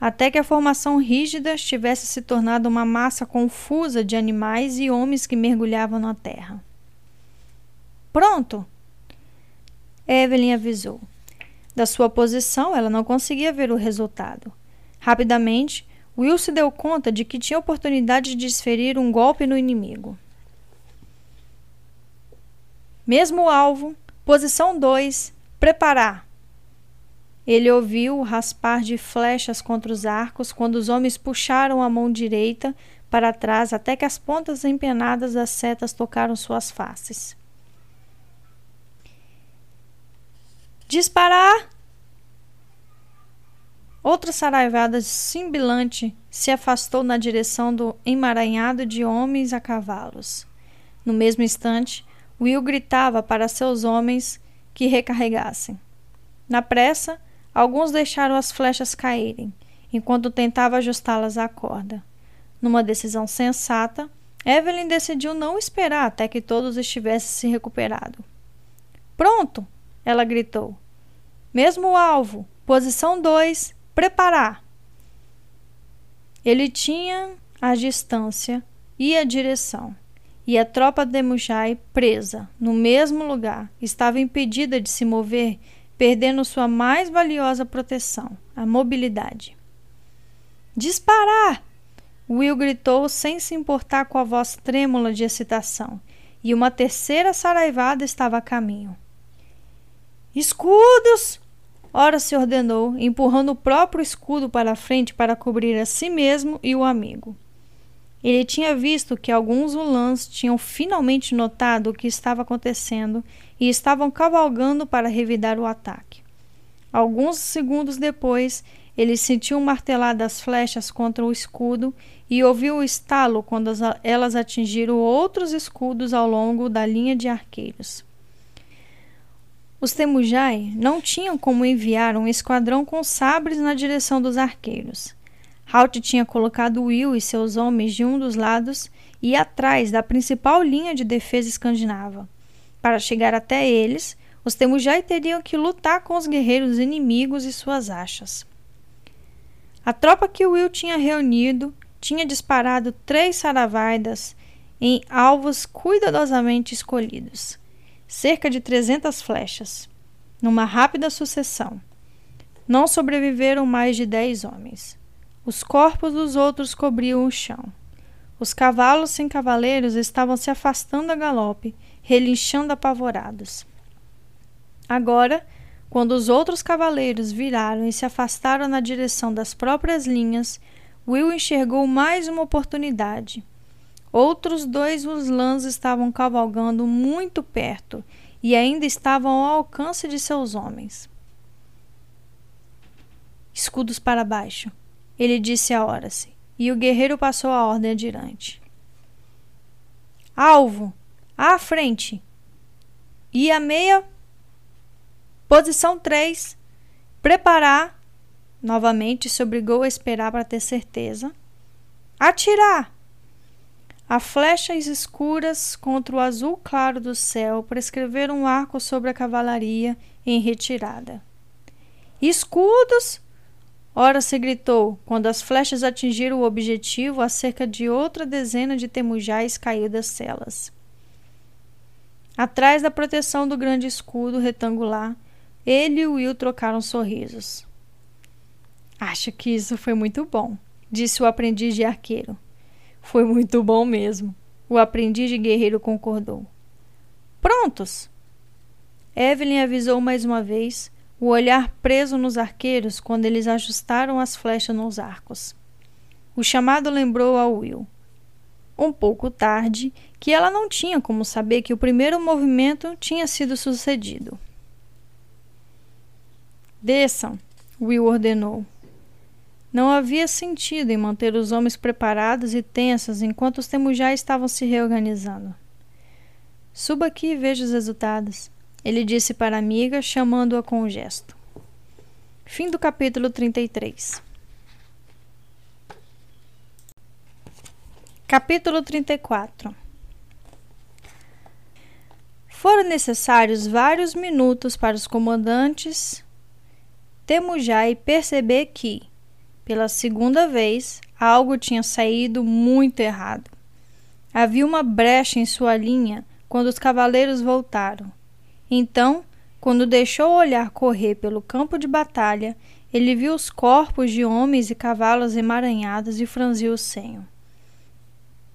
até que a formação rígida tivesse se tornado uma massa confusa de animais e homens que mergulhavam na terra. Pronto! Evelyn avisou. Da sua posição, ela não conseguia ver o resultado. Rapidamente, Will se deu conta de que tinha oportunidade de desferir um golpe no inimigo. Mesmo alvo, posição 2, preparar. Ele ouviu o raspar de flechas contra os arcos quando os homens puxaram a mão direita para trás até que as pontas empenadas das setas tocaram suas faces. Disparar! Outra saraivada simbilante se afastou na direção do emaranhado de homens a cavalos. No mesmo instante, Will gritava para seus homens que recarregassem. Na pressa, alguns deixaram as flechas caírem, enquanto tentava ajustá-las à corda. Numa decisão sensata, Evelyn decidiu não esperar até que todos estivessem se recuperado. Pronto! Ela gritou. Mesmo alvo, posição 2, preparar. Ele tinha a distância e a direção, e a tropa de Mujai, presa no mesmo lugar, estava impedida de se mover, perdendo sua mais valiosa proteção, a mobilidade. Disparar! Will gritou sem se importar com a voz trêmula de excitação, e uma terceira saraivada estava a caminho. Escudos! Ora se ordenou, empurrando o próprio escudo para a frente para cobrir a si mesmo e o amigo. Ele tinha visto que alguns ulãs tinham finalmente notado o que estava acontecendo e estavam cavalgando para revidar o ataque. Alguns segundos depois, ele sentiu martelar das flechas contra o escudo e ouviu o estalo quando elas atingiram outros escudos ao longo da linha de arqueiros. Os Temujai não tinham como enviar um esquadrão com sabres na direção dos arqueiros. Halt tinha colocado Will e seus homens de um dos lados e atrás da principal linha de defesa escandinava. Para chegar até eles, os Temujai teriam que lutar com os guerreiros inimigos e suas achas. A tropa que Will tinha reunido tinha disparado três saravaidas em alvos cuidadosamente escolhidos. Cerca de trezentas flechas, numa rápida sucessão. Não sobreviveram mais de dez homens. Os corpos dos outros cobriam o chão. Os cavalos sem cavaleiros estavam se afastando a galope, relinchando apavorados. Agora, quando os outros cavaleiros viraram e se afastaram na direção das próprias linhas, Will enxergou mais uma oportunidade. Outros dois Uslans estavam cavalgando muito perto e ainda estavam ao alcance de seus homens. Escudos para baixo, ele disse a Horace, e o guerreiro passou a ordem adiante. Alvo, à frente! E a meia Posição 3. Preparar. Novamente se obrigou a esperar para ter certeza. Atirar. A flechas escuras contra o azul claro do céu prescreveram um arco sobre a cavalaria em retirada. Escudos! Ora se gritou, quando as flechas atingiram o objetivo, a cerca de outra dezena de temujais caiu das celas. Atrás da proteção do grande escudo retangular, ele e Will trocaram sorrisos. Acho que isso foi muito bom, disse o aprendiz de arqueiro. Foi muito bom mesmo, o aprendiz de guerreiro concordou. Prontos! Evelyn avisou mais uma vez, o olhar preso nos arqueiros quando eles ajustaram as flechas nos arcos. O chamado lembrou a Will, um pouco tarde, que ela não tinha como saber que o primeiro movimento tinha sido sucedido. Desçam, Will ordenou. Não havia sentido em manter os homens preparados e tensos enquanto os temujá estavam se reorganizando. Suba aqui e veja os resultados, ele disse para a amiga, chamando-a com um gesto. Fim do capítulo 33. Capítulo 34 Foram necessários vários minutos para os comandantes Temujai perceber que, pela segunda vez, algo tinha saído muito errado. Havia uma brecha em sua linha quando os cavaleiros voltaram. Então, quando deixou o olhar correr pelo campo de batalha, ele viu os corpos de homens e cavalos emaranhados e franziu o senho.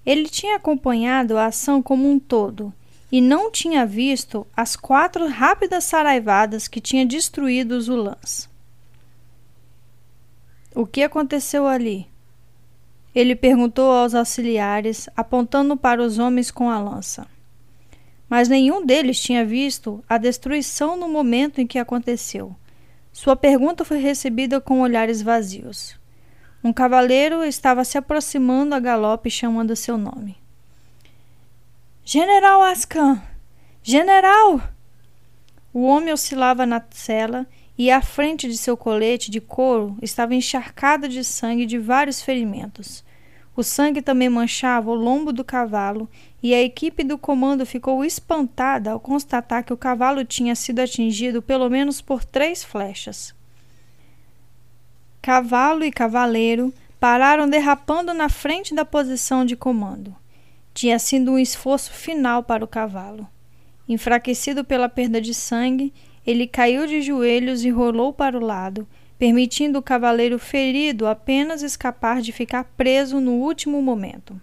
Ele tinha acompanhado a ação como um todo e não tinha visto as quatro rápidas saraivadas que tinha destruído os ulãs. O que aconteceu ali? Ele perguntou aos auxiliares, apontando para os homens com a lança. Mas nenhum deles tinha visto a destruição no momento em que aconteceu. Sua pergunta foi recebida com olhares vazios. Um cavaleiro estava se aproximando a galope chamando seu nome. General Ascan! General! O homem oscilava na cela e à frente de seu colete de couro estava encharcado de sangue de vários ferimentos. O sangue também manchava o lombo do cavalo e a equipe do comando ficou espantada ao constatar que o cavalo tinha sido atingido pelo menos por três flechas. Cavalo e cavaleiro pararam derrapando na frente da posição de comando. Tinha sido um esforço final para o cavalo. Enfraquecido pela perda de sangue, ele caiu de joelhos e rolou para o lado, permitindo o cavaleiro ferido apenas escapar de ficar preso no último momento.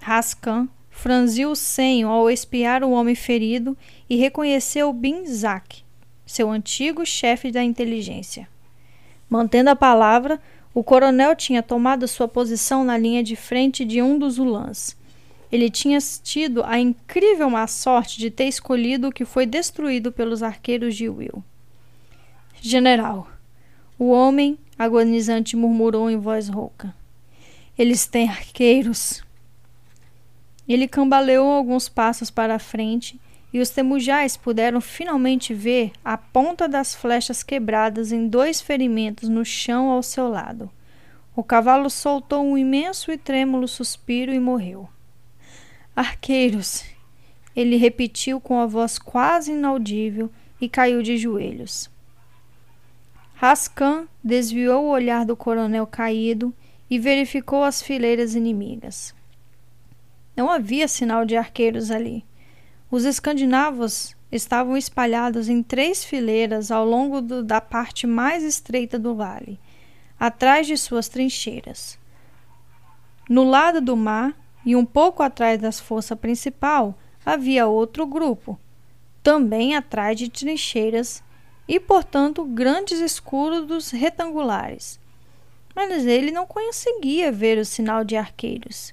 Rascan franziu o senho ao espiar o homem ferido e reconheceu Binzak, seu antigo chefe da inteligência. Mantendo a palavra, o coronel tinha tomado sua posição na linha de frente de um dos ulãs ele tinha tido a incrível má sorte de ter escolhido o que foi destruído pelos arqueiros de Will. General, o homem agonizante murmurou em voz rouca. Eles têm arqueiros. Ele cambaleou alguns passos para a frente e os temujais puderam finalmente ver a ponta das flechas quebradas em dois ferimentos no chão ao seu lado. O cavalo soltou um imenso e trêmulo suspiro e morreu. Arqueiros! Ele repetiu com a voz quase inaudível e caiu de joelhos. Rascan desviou o olhar do coronel caído e verificou as fileiras inimigas. Não havia sinal de arqueiros ali. Os escandinavos estavam espalhados em três fileiras ao longo do, da parte mais estreita do vale, atrás de suas trincheiras. No lado do mar e um pouco atrás da força principal havia outro grupo, também atrás de trincheiras e, portanto, grandes escudos retangulares. Mas ele não conseguia ver o sinal de arqueiros.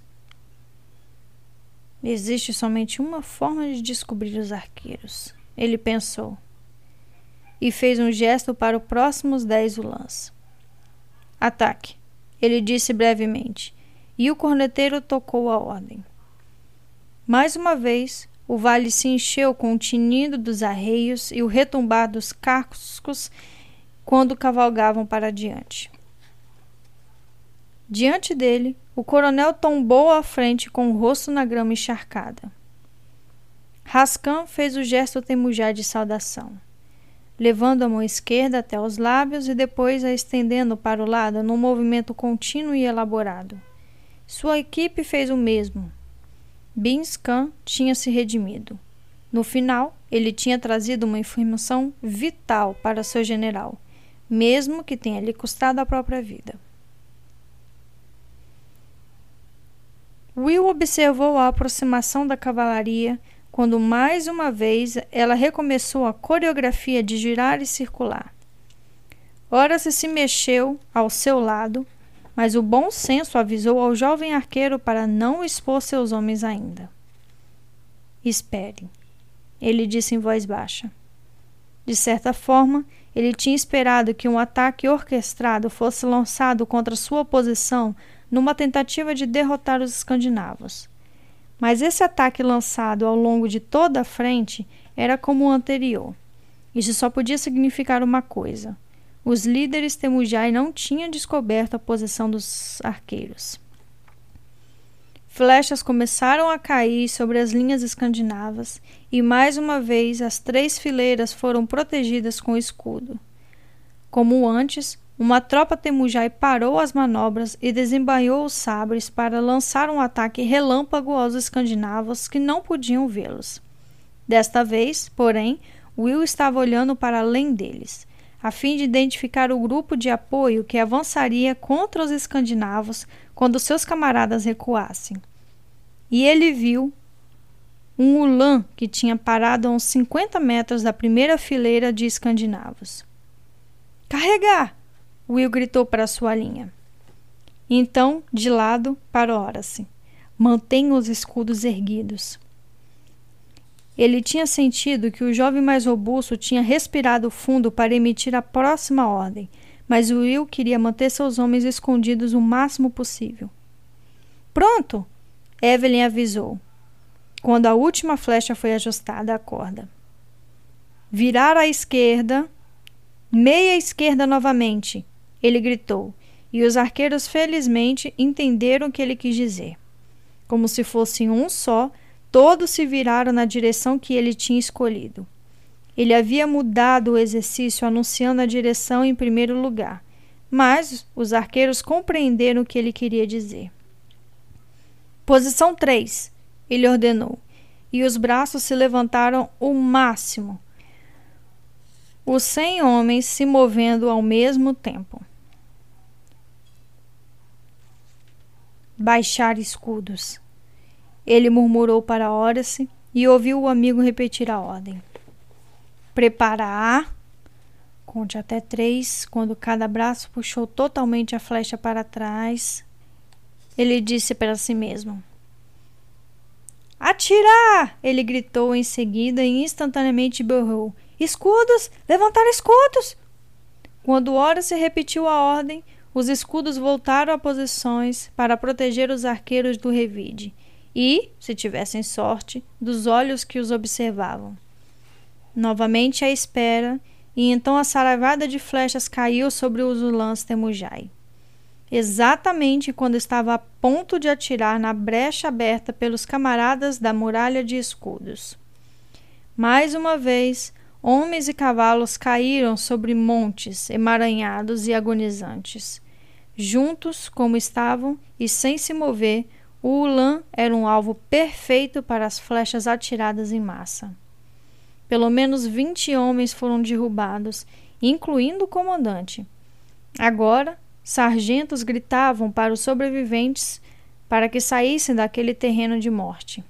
Existe somente uma forma de descobrir os arqueiros, ele pensou. E fez um gesto para os próximos dez ulãs. Ataque, ele disse brevemente, e o corneteiro tocou a ordem. Mais uma vez, o vale se encheu com o tinindo dos arreios e o retumbar dos cascos quando cavalgavam para diante. Diante dele, o coronel tombou à frente com o rosto na grama encharcada. Rascan fez o gesto temujar de saudação, levando a mão esquerda até os lábios e depois a estendendo para o lado num movimento contínuo e elaborado. Sua equipe fez o mesmo. Binscan tinha se redimido. No final, ele tinha trazido uma informação vital para seu general, mesmo que tenha lhe custado a própria vida. Will observou a aproximação da cavalaria quando mais uma vez ela recomeçou a coreografia de girar e circular. Ora se se mexeu ao seu lado, mas o bom senso avisou ao jovem arqueiro para não expor seus homens ainda. Espere, ele disse em voz baixa. De certa forma, ele tinha esperado que um ataque orquestrado fosse lançado contra sua posição numa tentativa de derrotar os escandinavos. Mas esse ataque lançado ao longo de toda a frente era como o anterior. Isso só podia significar uma coisa: os líderes Temujai não tinham descoberto a posição dos arqueiros. Flechas começaram a cair sobre as linhas escandinavas e mais uma vez as três fileiras foram protegidas com escudo. Como antes, uma tropa temujai parou as manobras e desembainhou os sabres para lançar um ataque relâmpago aos escandinavos que não podiam vê-los. Desta vez, porém, Will estava olhando para além deles, a fim de identificar o grupo de apoio que avançaria contra os escandinavos quando seus camaradas recuassem. E ele viu um Ulan que tinha parado a uns 50 metros da primeira fileira de escandinavos. Carregar! Will gritou para sua linha. Então, de lado, para Horace. Mantenha os escudos erguidos. Ele tinha sentido que o jovem mais robusto tinha respirado fundo para emitir a próxima ordem, mas Will queria manter seus homens escondidos o máximo possível. Pronto! Evelyn avisou, quando a última flecha foi ajustada à corda. Virar à esquerda, meia esquerda novamente, ele gritou, e os arqueiros felizmente entenderam o que ele quis dizer. Como se fossem um só, todos se viraram na direção que ele tinha escolhido. Ele havia mudado o exercício anunciando a direção em primeiro lugar, mas os arqueiros compreenderam o que ele queria dizer. Posição 3, ele ordenou, e os braços se levantaram o máximo, os cem homens se movendo ao mesmo tempo. Baixar escudos. Ele murmurou para Horace e ouviu o amigo repetir a ordem. Preparar. Conte até três. Quando cada braço puxou totalmente a flecha para trás, ele disse para si mesmo: Atirar! Ele gritou em seguida e instantaneamente berrou: Escudos! Levantar escudos! Quando Horace repetiu a ordem, os escudos voltaram a posições para proteger os arqueiros do revide e, se tivessem sorte, dos olhos que os observavam. Novamente à espera, e então a saravada de flechas caiu sobre os ulãs Temujai. Exatamente quando estava a ponto de atirar na brecha aberta pelos camaradas da muralha de escudos. Mais uma vez, Homens e cavalos caíram sobre montes emaranhados e agonizantes. Juntos, como estavam, e sem se mover, o Ulan era um alvo perfeito para as flechas atiradas em massa. Pelo menos 20 homens foram derrubados, incluindo o comandante. Agora, sargentos gritavam para os sobreviventes para que saíssem daquele terreno de morte.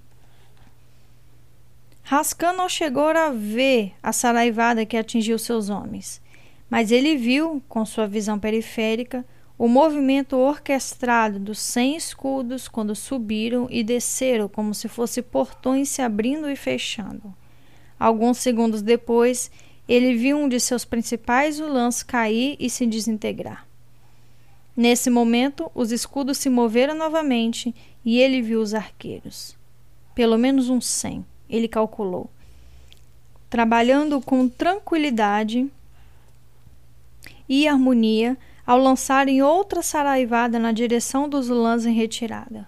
Rascan não chegou a ver a saraivada que atingiu seus homens, mas ele viu, com sua visão periférica, o movimento orquestrado dos cem escudos quando subiram e desceram como se fossem portões se abrindo e fechando. Alguns segundos depois, ele viu um de seus principais ulãs cair e se desintegrar. Nesse momento, os escudos se moveram novamente e ele viu os arqueiros. Pelo menos uns cem ele calculou. Trabalhando com tranquilidade e harmonia ao lançarem outra saraivada na direção dos lãs em retirada.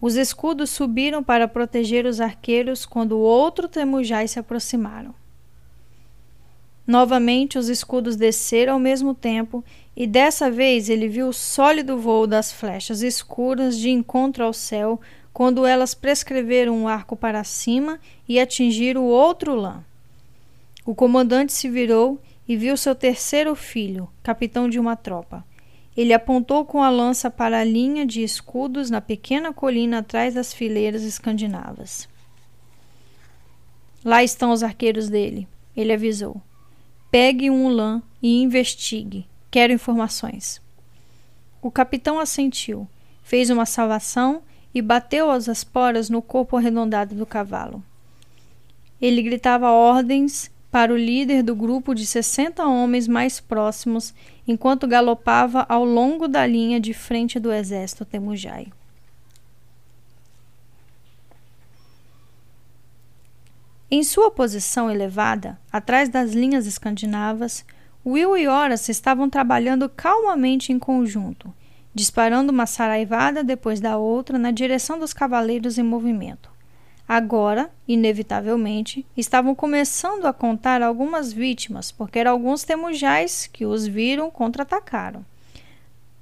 Os escudos subiram para proteger os arqueiros quando outro temujai se aproximaram. Novamente os escudos desceram ao mesmo tempo, e dessa vez ele viu o sólido voo das flechas escuras de encontro ao céu, quando elas prescreveram um arco para cima e atingiram o outro lã. O comandante se virou e viu seu terceiro filho, capitão de uma tropa. Ele apontou com a lança para a linha de escudos na pequena colina atrás das fileiras escandinavas. Lá estão os arqueiros dele, ele avisou. Pegue um lã e investigue. Quero informações. O capitão assentiu, fez uma salvação e bateu as esporas no corpo arredondado do cavalo. Ele gritava ordens para o líder do grupo de 60 homens mais próximos enquanto galopava ao longo da linha de frente do exército Temujai. Em sua posição elevada, atrás das linhas escandinavas, Will e Horace estavam trabalhando calmamente em conjunto disparando uma saraivada depois da outra na direção dos cavaleiros em movimento. Agora, inevitavelmente, estavam começando a contar algumas vítimas, porque eram alguns temujais que os viram contra-atacaram.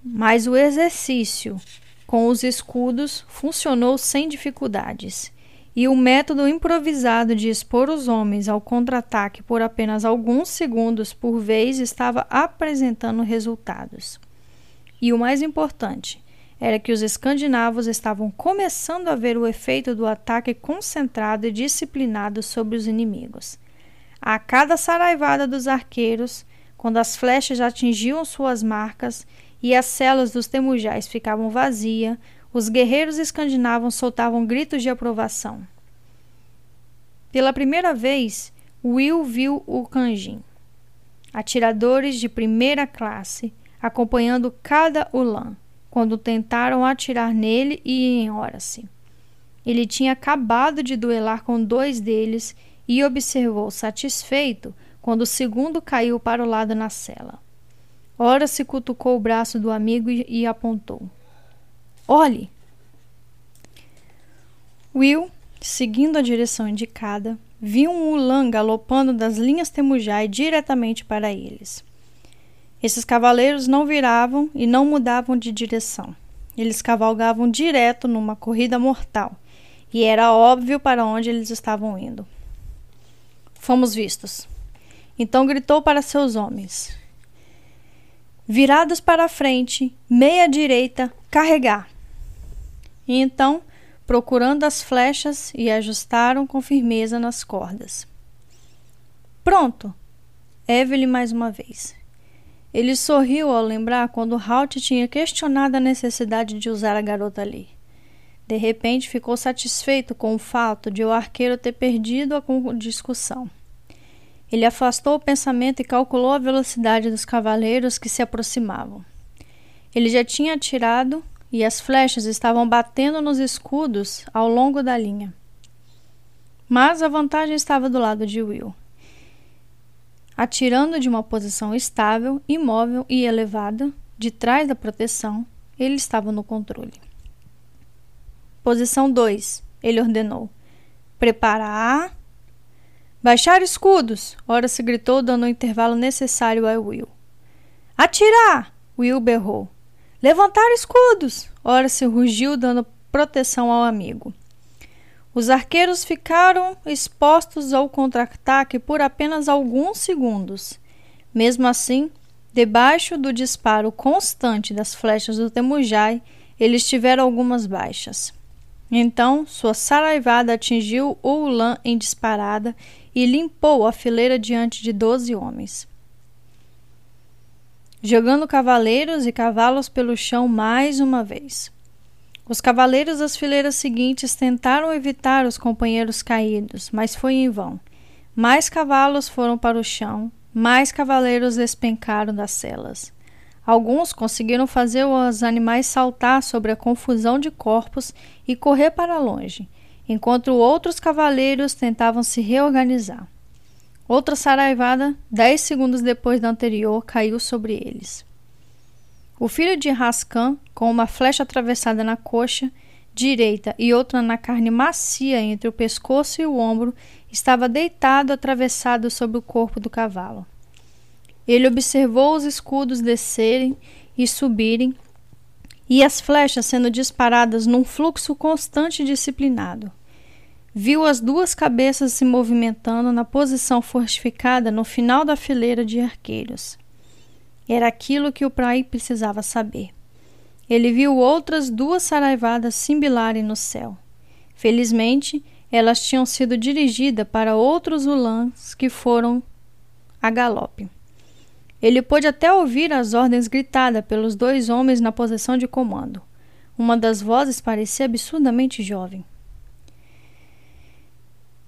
Mas o exercício com os escudos funcionou sem dificuldades, e o método improvisado de expor os homens ao contra-ataque por apenas alguns segundos por vez estava apresentando resultados. E o mais importante era que os escandinavos estavam começando a ver o efeito do ataque concentrado e disciplinado sobre os inimigos. A cada saraivada dos arqueiros, quando as flechas atingiam suas marcas e as celas dos temujais ficavam vazias, os guerreiros escandinavos soltavam gritos de aprovação. Pela primeira vez, Will viu o Kanjin. Atiradores de primeira classe, acompanhando cada Ulan, quando tentaram atirar nele e em Horace. Ele tinha acabado de duelar com dois deles e observou satisfeito quando o segundo caiu para o lado na cela. Horace cutucou o braço do amigo e, e apontou. Olhe! Will, seguindo a direção indicada, viu um Ulan galopando das linhas Temujai diretamente para eles. Esses cavaleiros não viravam e não mudavam de direção. Eles cavalgavam direto numa corrida mortal, e era óbvio para onde eles estavam indo. Fomos vistos. Então gritou para seus homens: Virados para a frente, meia direita, carregar. E então, procurando as flechas, e ajustaram com firmeza nas cordas. Pronto! Evelyn mais uma vez. Ele sorriu ao lembrar quando Halt tinha questionado a necessidade de usar a garota ali. De repente ficou satisfeito com o fato de o arqueiro ter perdido a discussão. Ele afastou o pensamento e calculou a velocidade dos cavaleiros que se aproximavam. Ele já tinha atirado e as flechas estavam batendo nos escudos ao longo da linha. Mas a vantagem estava do lado de Will. Atirando de uma posição estável, imóvel e elevada, de trás da proteção, ele estava no controle. Posição 2, ele ordenou. Preparar. Baixar escudos! Ora se gritou, dando o intervalo necessário a Will. Atirar! Will berrou. Levantar escudos! Ora se rugiu, dando proteção ao amigo. Os arqueiros ficaram expostos ao contra-ataque por apenas alguns segundos. Mesmo assim, debaixo do disparo constante das flechas do Temujai, eles tiveram algumas baixas. Então, sua saraivada atingiu o Ulan em disparada e limpou a fileira diante de doze homens. Jogando cavaleiros e cavalos pelo chão mais uma vez. Os cavaleiros das fileiras seguintes tentaram evitar os companheiros caídos, mas foi em vão. Mais cavalos foram para o chão, mais cavaleiros despencaram das celas. Alguns conseguiram fazer os animais saltar sobre a confusão de corpos e correr para longe, enquanto outros cavaleiros tentavam se reorganizar. Outra saraivada, dez segundos depois da anterior, caiu sobre eles. O filho de Rascan, com uma flecha atravessada na coxa direita e outra na carne macia entre o pescoço e o ombro, estava deitado atravessado sobre o corpo do cavalo. Ele observou os escudos descerem e subirem e as flechas sendo disparadas num fluxo constante e disciplinado. Viu as duas cabeças se movimentando na posição fortificada no final da fileira de arqueiros. Era aquilo que o Prai precisava saber. Ele viu outras duas saraivadas similarem no céu. Felizmente, elas tinham sido dirigidas para outros ulãs que foram a galope. Ele pôde até ouvir as ordens gritadas pelos dois homens na posição de comando. Uma das vozes parecia absurdamente jovem.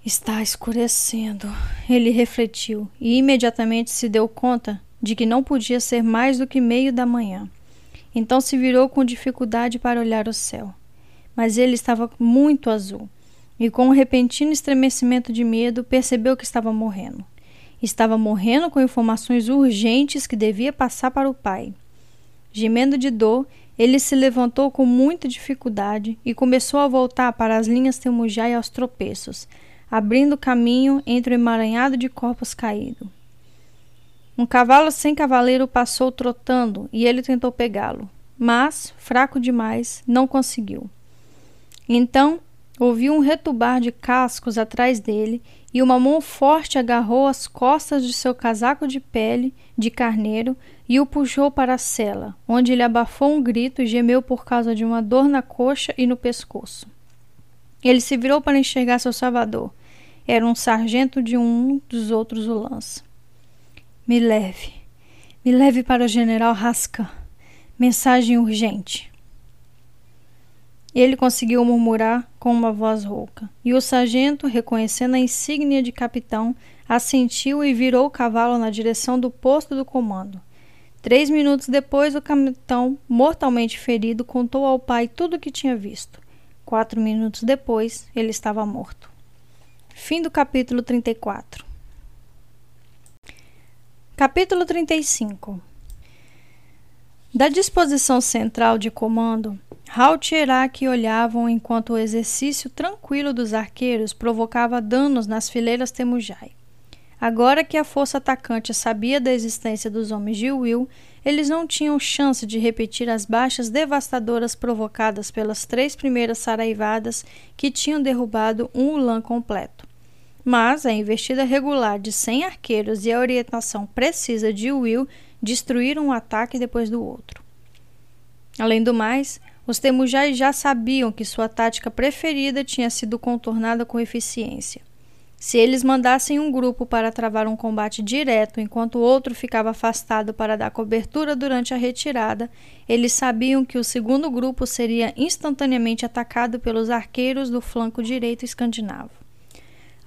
Está escurecendo, ele refletiu e imediatamente se deu conta de que não podia ser mais do que meio da manhã. Então se virou com dificuldade para olhar o céu. Mas ele estava muito azul e, com um repentino estremecimento de medo, percebeu que estava morrendo. Estava morrendo com informações urgentes que devia passar para o pai. Gemendo de dor, ele se levantou com muita dificuldade e começou a voltar para as linhas Temujai aos tropeços, abrindo caminho entre o emaranhado de corpos caídos. Um cavalo sem cavaleiro passou trotando e ele tentou pegá-lo, mas, fraco demais, não conseguiu. Então, ouviu um retubar de cascos atrás dele e uma mão forte agarrou as costas de seu casaco de pele de carneiro e o puxou para a cela, onde ele abafou um grito e gemeu por causa de uma dor na coxa e no pescoço. Ele se virou para enxergar seu salvador. Era um sargento de um dos outros ulãs. Me leve. Me leve para o general Rascan. Mensagem urgente. Ele conseguiu murmurar com uma voz rouca, e o sargento, reconhecendo a insígnia de capitão, assentiu e virou o cavalo na direção do posto do comando. Três minutos depois, o capitão, mortalmente ferido, contou ao pai tudo o que tinha visto. Quatro minutos depois, ele estava morto. Fim do capítulo 34. Capítulo 35 Da disposição central de comando, Halt e Herak olhavam enquanto o exercício tranquilo dos arqueiros provocava danos nas fileiras Temujai. Agora que a força atacante sabia da existência dos homens de Will, eles não tinham chance de repetir as baixas devastadoras provocadas pelas três primeiras saraivadas que tinham derrubado um Ulan completo. Mas a investida regular de 100 arqueiros e a orientação precisa de Will destruíram um ataque depois do outro. Além do mais, os Temujai já sabiam que sua tática preferida tinha sido contornada com eficiência. Se eles mandassem um grupo para travar um combate direto enquanto o outro ficava afastado para dar cobertura durante a retirada, eles sabiam que o segundo grupo seria instantaneamente atacado pelos arqueiros do flanco direito escandinavo.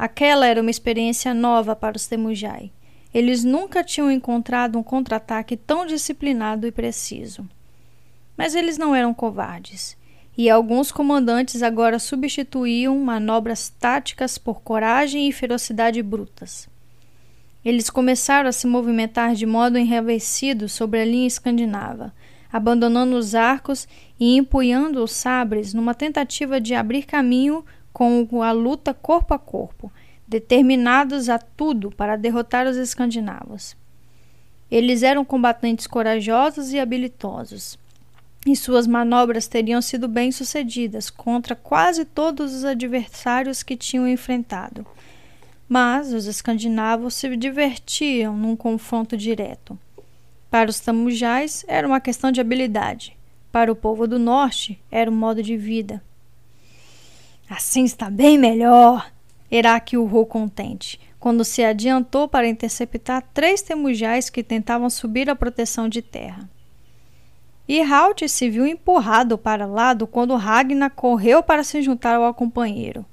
Aquela era uma experiência nova para os Temujai. Eles nunca tinham encontrado um contra-ataque tão disciplinado e preciso. Mas eles não eram covardes, e alguns comandantes agora substituíam manobras táticas por coragem e ferocidade brutas. Eles começaram a se movimentar de modo enraivecido sobre a linha escandinava, abandonando os arcos e empunhando os sabres numa tentativa de abrir caminho com a luta corpo a corpo, determinados a tudo para derrotar os escandinavos. Eles eram combatentes corajosos e habilidosos, e suas manobras teriam sido bem-sucedidas contra quase todos os adversários que tinham enfrentado. Mas os escandinavos se divertiam num confronto direto. Para os tamujais era uma questão de habilidade. Para o povo do norte era um modo de vida. Assim está bem melhor, Herak urrou contente, quando se adiantou para interceptar três temujais que tentavam subir a proteção de terra. E Halt se viu empurrado para lado quando Ragnar correu para se juntar ao companheiro.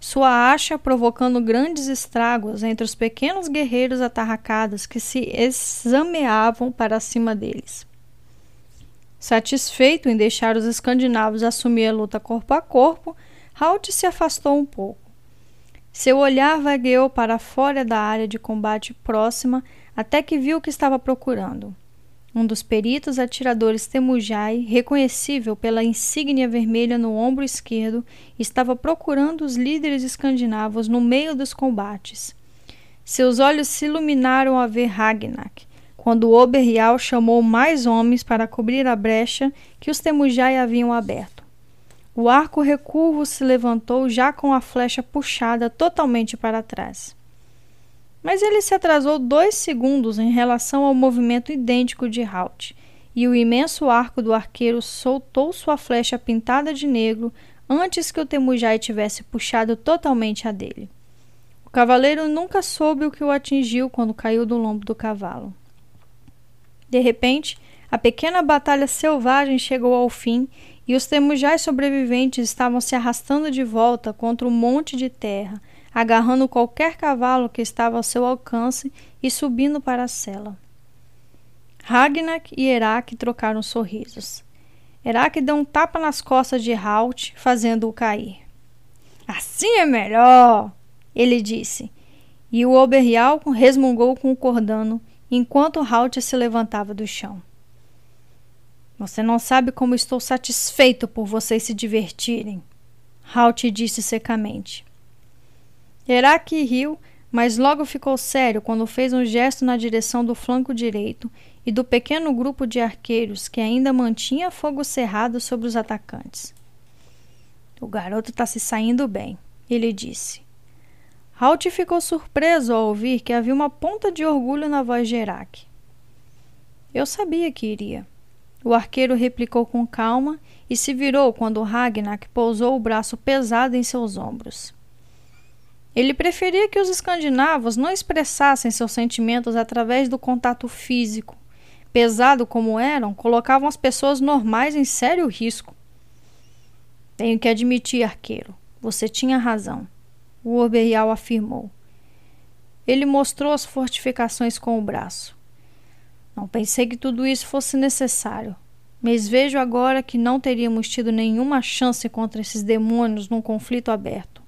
Sua acha provocando grandes estragos entre os pequenos guerreiros atarracados que se exameavam para cima deles. Satisfeito em deixar os escandinavos assumir a luta corpo a corpo, Halt se afastou um pouco. Seu olhar vagueou para fora da área de combate próxima até que viu o que estava procurando. Um dos peritos atiradores Temujai, reconhecível pela insígnia vermelha no ombro esquerdo, estava procurando os líderes escandinavos no meio dos combates. Seus olhos se iluminaram ao ver Ragnak, quando Oberrial chamou mais homens para cobrir a brecha que os Temujai haviam aberto. O arco recurvo se levantou já com a flecha puxada totalmente para trás. Mas ele se atrasou dois segundos em relação ao movimento idêntico de Halt, e o imenso arco do arqueiro soltou sua flecha pintada de negro antes que o Temujai tivesse puxado totalmente a dele. O cavaleiro nunca soube o que o atingiu quando caiu do lombo do cavalo. De repente, a pequena batalha selvagem chegou ao fim e os temujais sobreviventes estavam se arrastando de volta contra um monte de terra, agarrando qualquer cavalo que estava ao seu alcance e subindo para a cela. Ragnak e Erak trocaram sorrisos. Erak deu um tapa nas costas de Halt, fazendo-o cair. Assim é melhor, ele disse. E o Oberrial resmungou com o cordano enquanto Halt se levantava do chão. Você não sabe como estou satisfeito por vocês se divertirem. Halt disse secamente. Herak riu, mas logo ficou sério quando fez um gesto na direção do flanco direito e do pequeno grupo de arqueiros que ainda mantinha fogo cerrado sobre os atacantes. O garoto está se saindo bem, ele disse. Halt ficou surpreso ao ouvir que havia uma ponta de orgulho na voz de Herak. Eu sabia que iria. O arqueiro replicou com calma e se virou quando Ragnar pousou o braço pesado em seus ombros. Ele preferia que os escandinavos não expressassem seus sentimentos através do contato físico. Pesado como eram, colocavam as pessoas normais em sério risco. Tenho que admitir, arqueiro, você tinha razão, o Oberrial afirmou. Ele mostrou as fortificações com o braço. Não pensei que tudo isso fosse necessário, mas vejo agora que não teríamos tido nenhuma chance contra esses demônios num conflito aberto.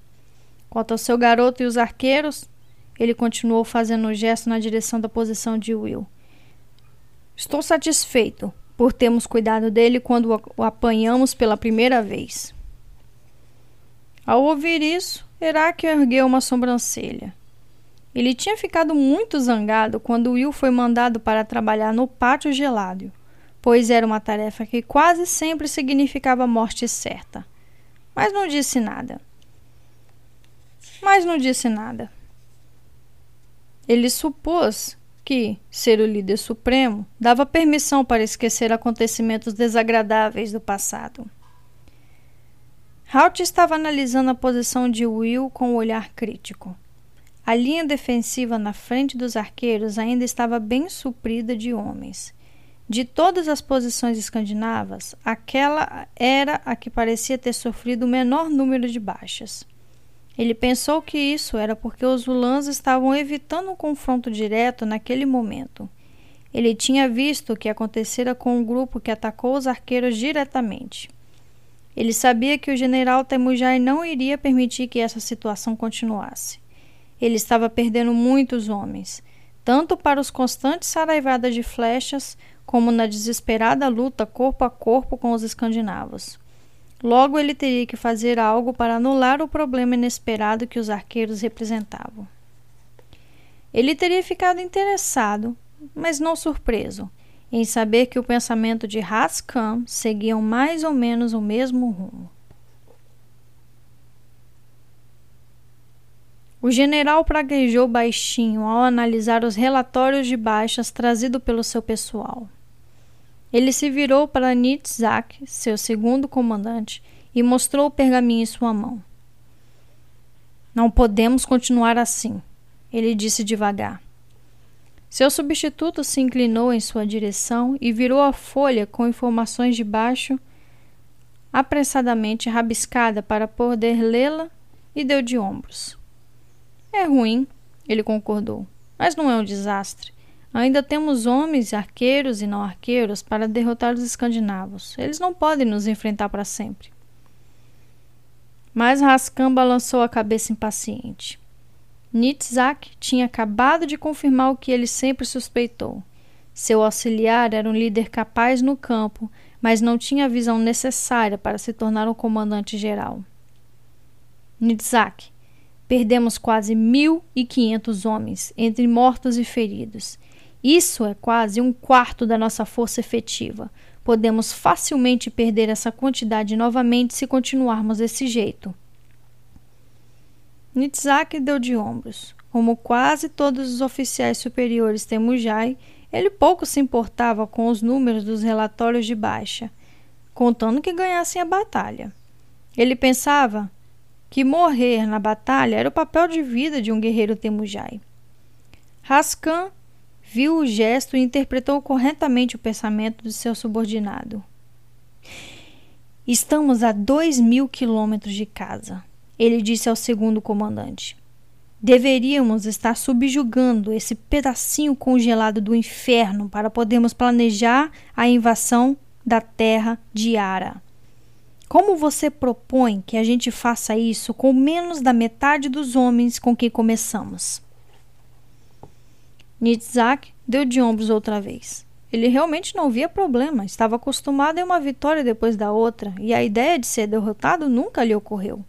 Quanto ao seu garoto e os arqueiros, ele continuou fazendo um gesto na direção da posição de Will. Estou satisfeito por termos cuidado dele quando o apanhamos pela primeira vez. Ao ouvir isso, Herak ergueu uma sobrancelha. Ele tinha ficado muito zangado quando Will foi mandado para trabalhar no pátio gelado, pois era uma tarefa que quase sempre significava morte certa. Mas não disse nada. Mas não disse nada. Ele supôs que ser o líder supremo dava permissão para esquecer acontecimentos desagradáveis do passado. Halt estava analisando a posição de Will com um olhar crítico. A linha defensiva na frente dos arqueiros ainda estava bem suprida de homens. De todas as posições escandinavas, aquela era a que parecia ter sofrido o menor número de baixas. Ele pensou que isso era porque os ulãs estavam evitando um confronto direto naquele momento. Ele tinha visto o que acontecera com um grupo que atacou os arqueiros diretamente. Ele sabia que o general Temujai não iria permitir que essa situação continuasse. Ele estava perdendo muitos homens, tanto para os constantes saraivadas de flechas, como na desesperada luta corpo a corpo com os escandinavos. Logo ele teria que fazer algo para anular o problema inesperado que os arqueiros representavam. Ele teria ficado interessado, mas não surpreso, em saber que o pensamento de Haskam seguiam mais ou menos o mesmo rumo. O general praguejou baixinho ao analisar os relatórios de baixas trazidos pelo seu pessoal. Ele se virou para Nitzak, seu segundo comandante, e mostrou o pergaminho em sua mão. Não podemos continuar assim, ele disse devagar. Seu substituto se inclinou em sua direção e virou a folha com informações de baixo apressadamente rabiscada para poder lê-la e deu de ombros. É ruim, ele concordou, mas não é um desastre. Ainda temos homens, arqueiros e não arqueiros para derrotar os escandinavos. Eles não podem nos enfrentar para sempre. Mas Raskan balançou a cabeça impaciente. Nitzak tinha acabado de confirmar o que ele sempre suspeitou. Seu auxiliar era um líder capaz no campo, mas não tinha a visão necessária para se tornar um comandante geral. Nitzak, Perdemos quase 1.500 homens, entre mortos e feridos. Isso é quase um quarto da nossa força efetiva. Podemos facilmente perder essa quantidade novamente se continuarmos desse jeito. Nitzak deu de ombros. Como quase todos os oficiais superiores Temujai, ele pouco se importava com os números dos relatórios de baixa, contando que ganhassem a batalha. Ele pensava que morrer na batalha era o papel de vida de um guerreiro Temujai. Raskan viu o gesto e interpretou corretamente o pensamento de seu subordinado. Estamos a dois mil quilômetros de casa, ele disse ao segundo comandante. Deveríamos estar subjugando esse pedacinho congelado do inferno para podermos planejar a invasão da terra de Ara. Como você propõe que a gente faça isso com menos da metade dos homens com quem começamos? Nitzak deu de ombros outra vez. Ele realmente não via problema, estava acostumado a uma vitória depois da outra, e a ideia de ser derrotado nunca lhe ocorreu.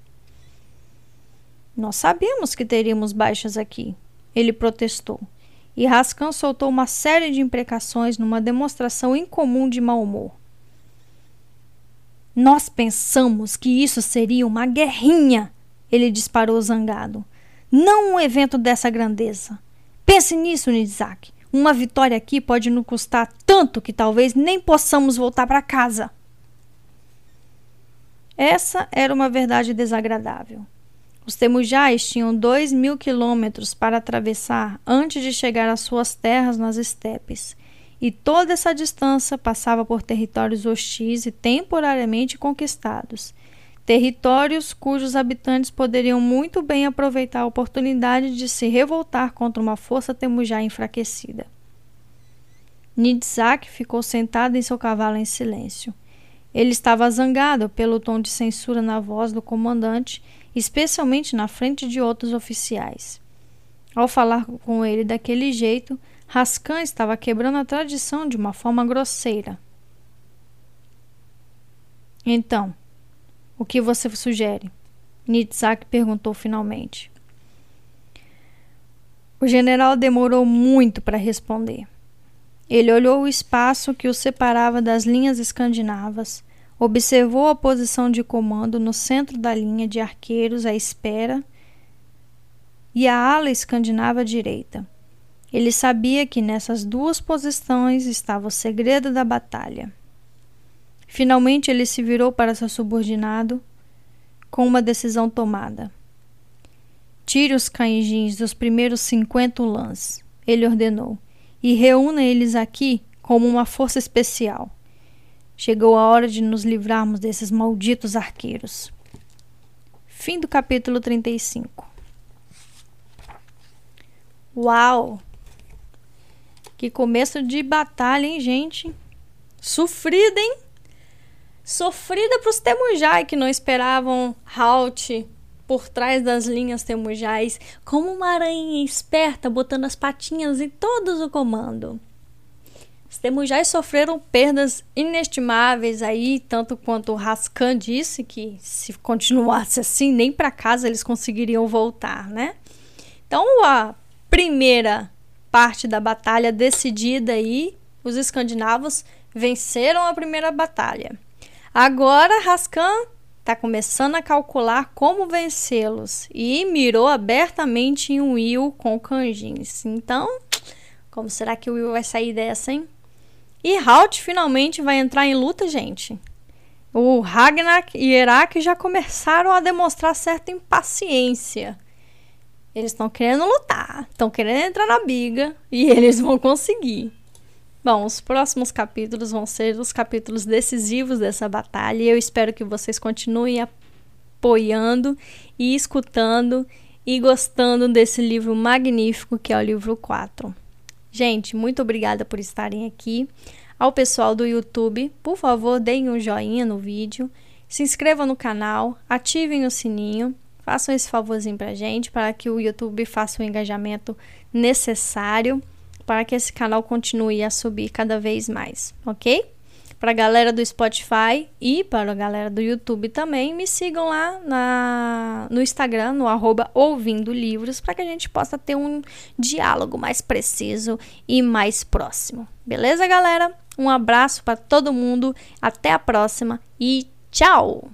Nós sabíamos que teríamos baixas aqui, ele protestou, e Raskan soltou uma série de imprecações numa demonstração incomum de mau humor. Nós pensamos que isso seria uma guerrinha, ele disparou zangado. Não um evento dessa grandeza. Pense nisso, Nizak. Uma vitória aqui pode nos custar tanto que talvez nem possamos voltar para casa. Essa era uma verdade desagradável. Os Temujais tinham dois mil quilômetros para atravessar antes de chegar às suas terras nas estepes, e toda essa distância passava por territórios hostis e temporariamente conquistados. Territórios cujos habitantes poderiam muito bem aproveitar a oportunidade de se revoltar contra uma força temujá enfraquecida. Nidzak ficou sentado em seu cavalo em silêncio. Ele estava zangado pelo tom de censura na voz do comandante, especialmente na frente de outros oficiais. Ao falar com ele daquele jeito, Raskan estava quebrando a tradição de uma forma grosseira. Então, o que você sugere? Nitzak perguntou finalmente. O general demorou muito para responder. Ele olhou o espaço que o separava das linhas escandinavas, observou a posição de comando no centro da linha de arqueiros à espera e a ala escandinava direita. Ele sabia que nessas duas posições estava o segredo da batalha. Finalmente ele se virou para seu subordinado com uma decisão tomada. Tire os canjins dos primeiros cinquenta lãs, ele ordenou, e reúna eles aqui como uma força especial. Chegou a hora de nos livrarmos desses malditos arqueiros. Fim do capítulo 35. Uau! Que começo de batalha, hein, gente? Sofrida, hein? Sofrida para os Temujai que não esperavam Halt por trás das linhas Temujais, como uma aranha esperta botando as patinhas em todos o comando. Os Temujais sofreram perdas inestimáveis aí, tanto quanto o Raskan disse que se continuasse assim, nem para casa eles conseguiriam voltar, né? Então a primeira parte da batalha decidida aí os escandinavos venceram a primeira batalha. Agora Raskan está começando a calcular como vencê-los e mirou abertamente em Will com Kanjins. Então, como será que o Will vai sair dessa, hein? E Halt finalmente vai entrar em luta, gente. O Ragnar e Herak já começaram a demonstrar certa impaciência. Eles estão querendo lutar, estão querendo entrar na biga e eles vão conseguir. Bom, os próximos capítulos vão ser os capítulos decisivos dessa batalha e eu espero que vocês continuem apoiando e escutando e gostando desse livro magnífico que é o livro 4. Gente, muito obrigada por estarem aqui. Ao pessoal do YouTube, por favor, deem um joinha no vídeo, se inscrevam no canal, ativem o sininho, façam esse favorzinho pra gente para que o YouTube faça o engajamento necessário para que esse canal continue a subir cada vez mais, ok? Para a galera do Spotify e para a galera do YouTube também, me sigam lá na, no Instagram, no arroba ouvindo livros, para que a gente possa ter um diálogo mais preciso e mais próximo. Beleza, galera? Um abraço para todo mundo, até a próxima e tchau!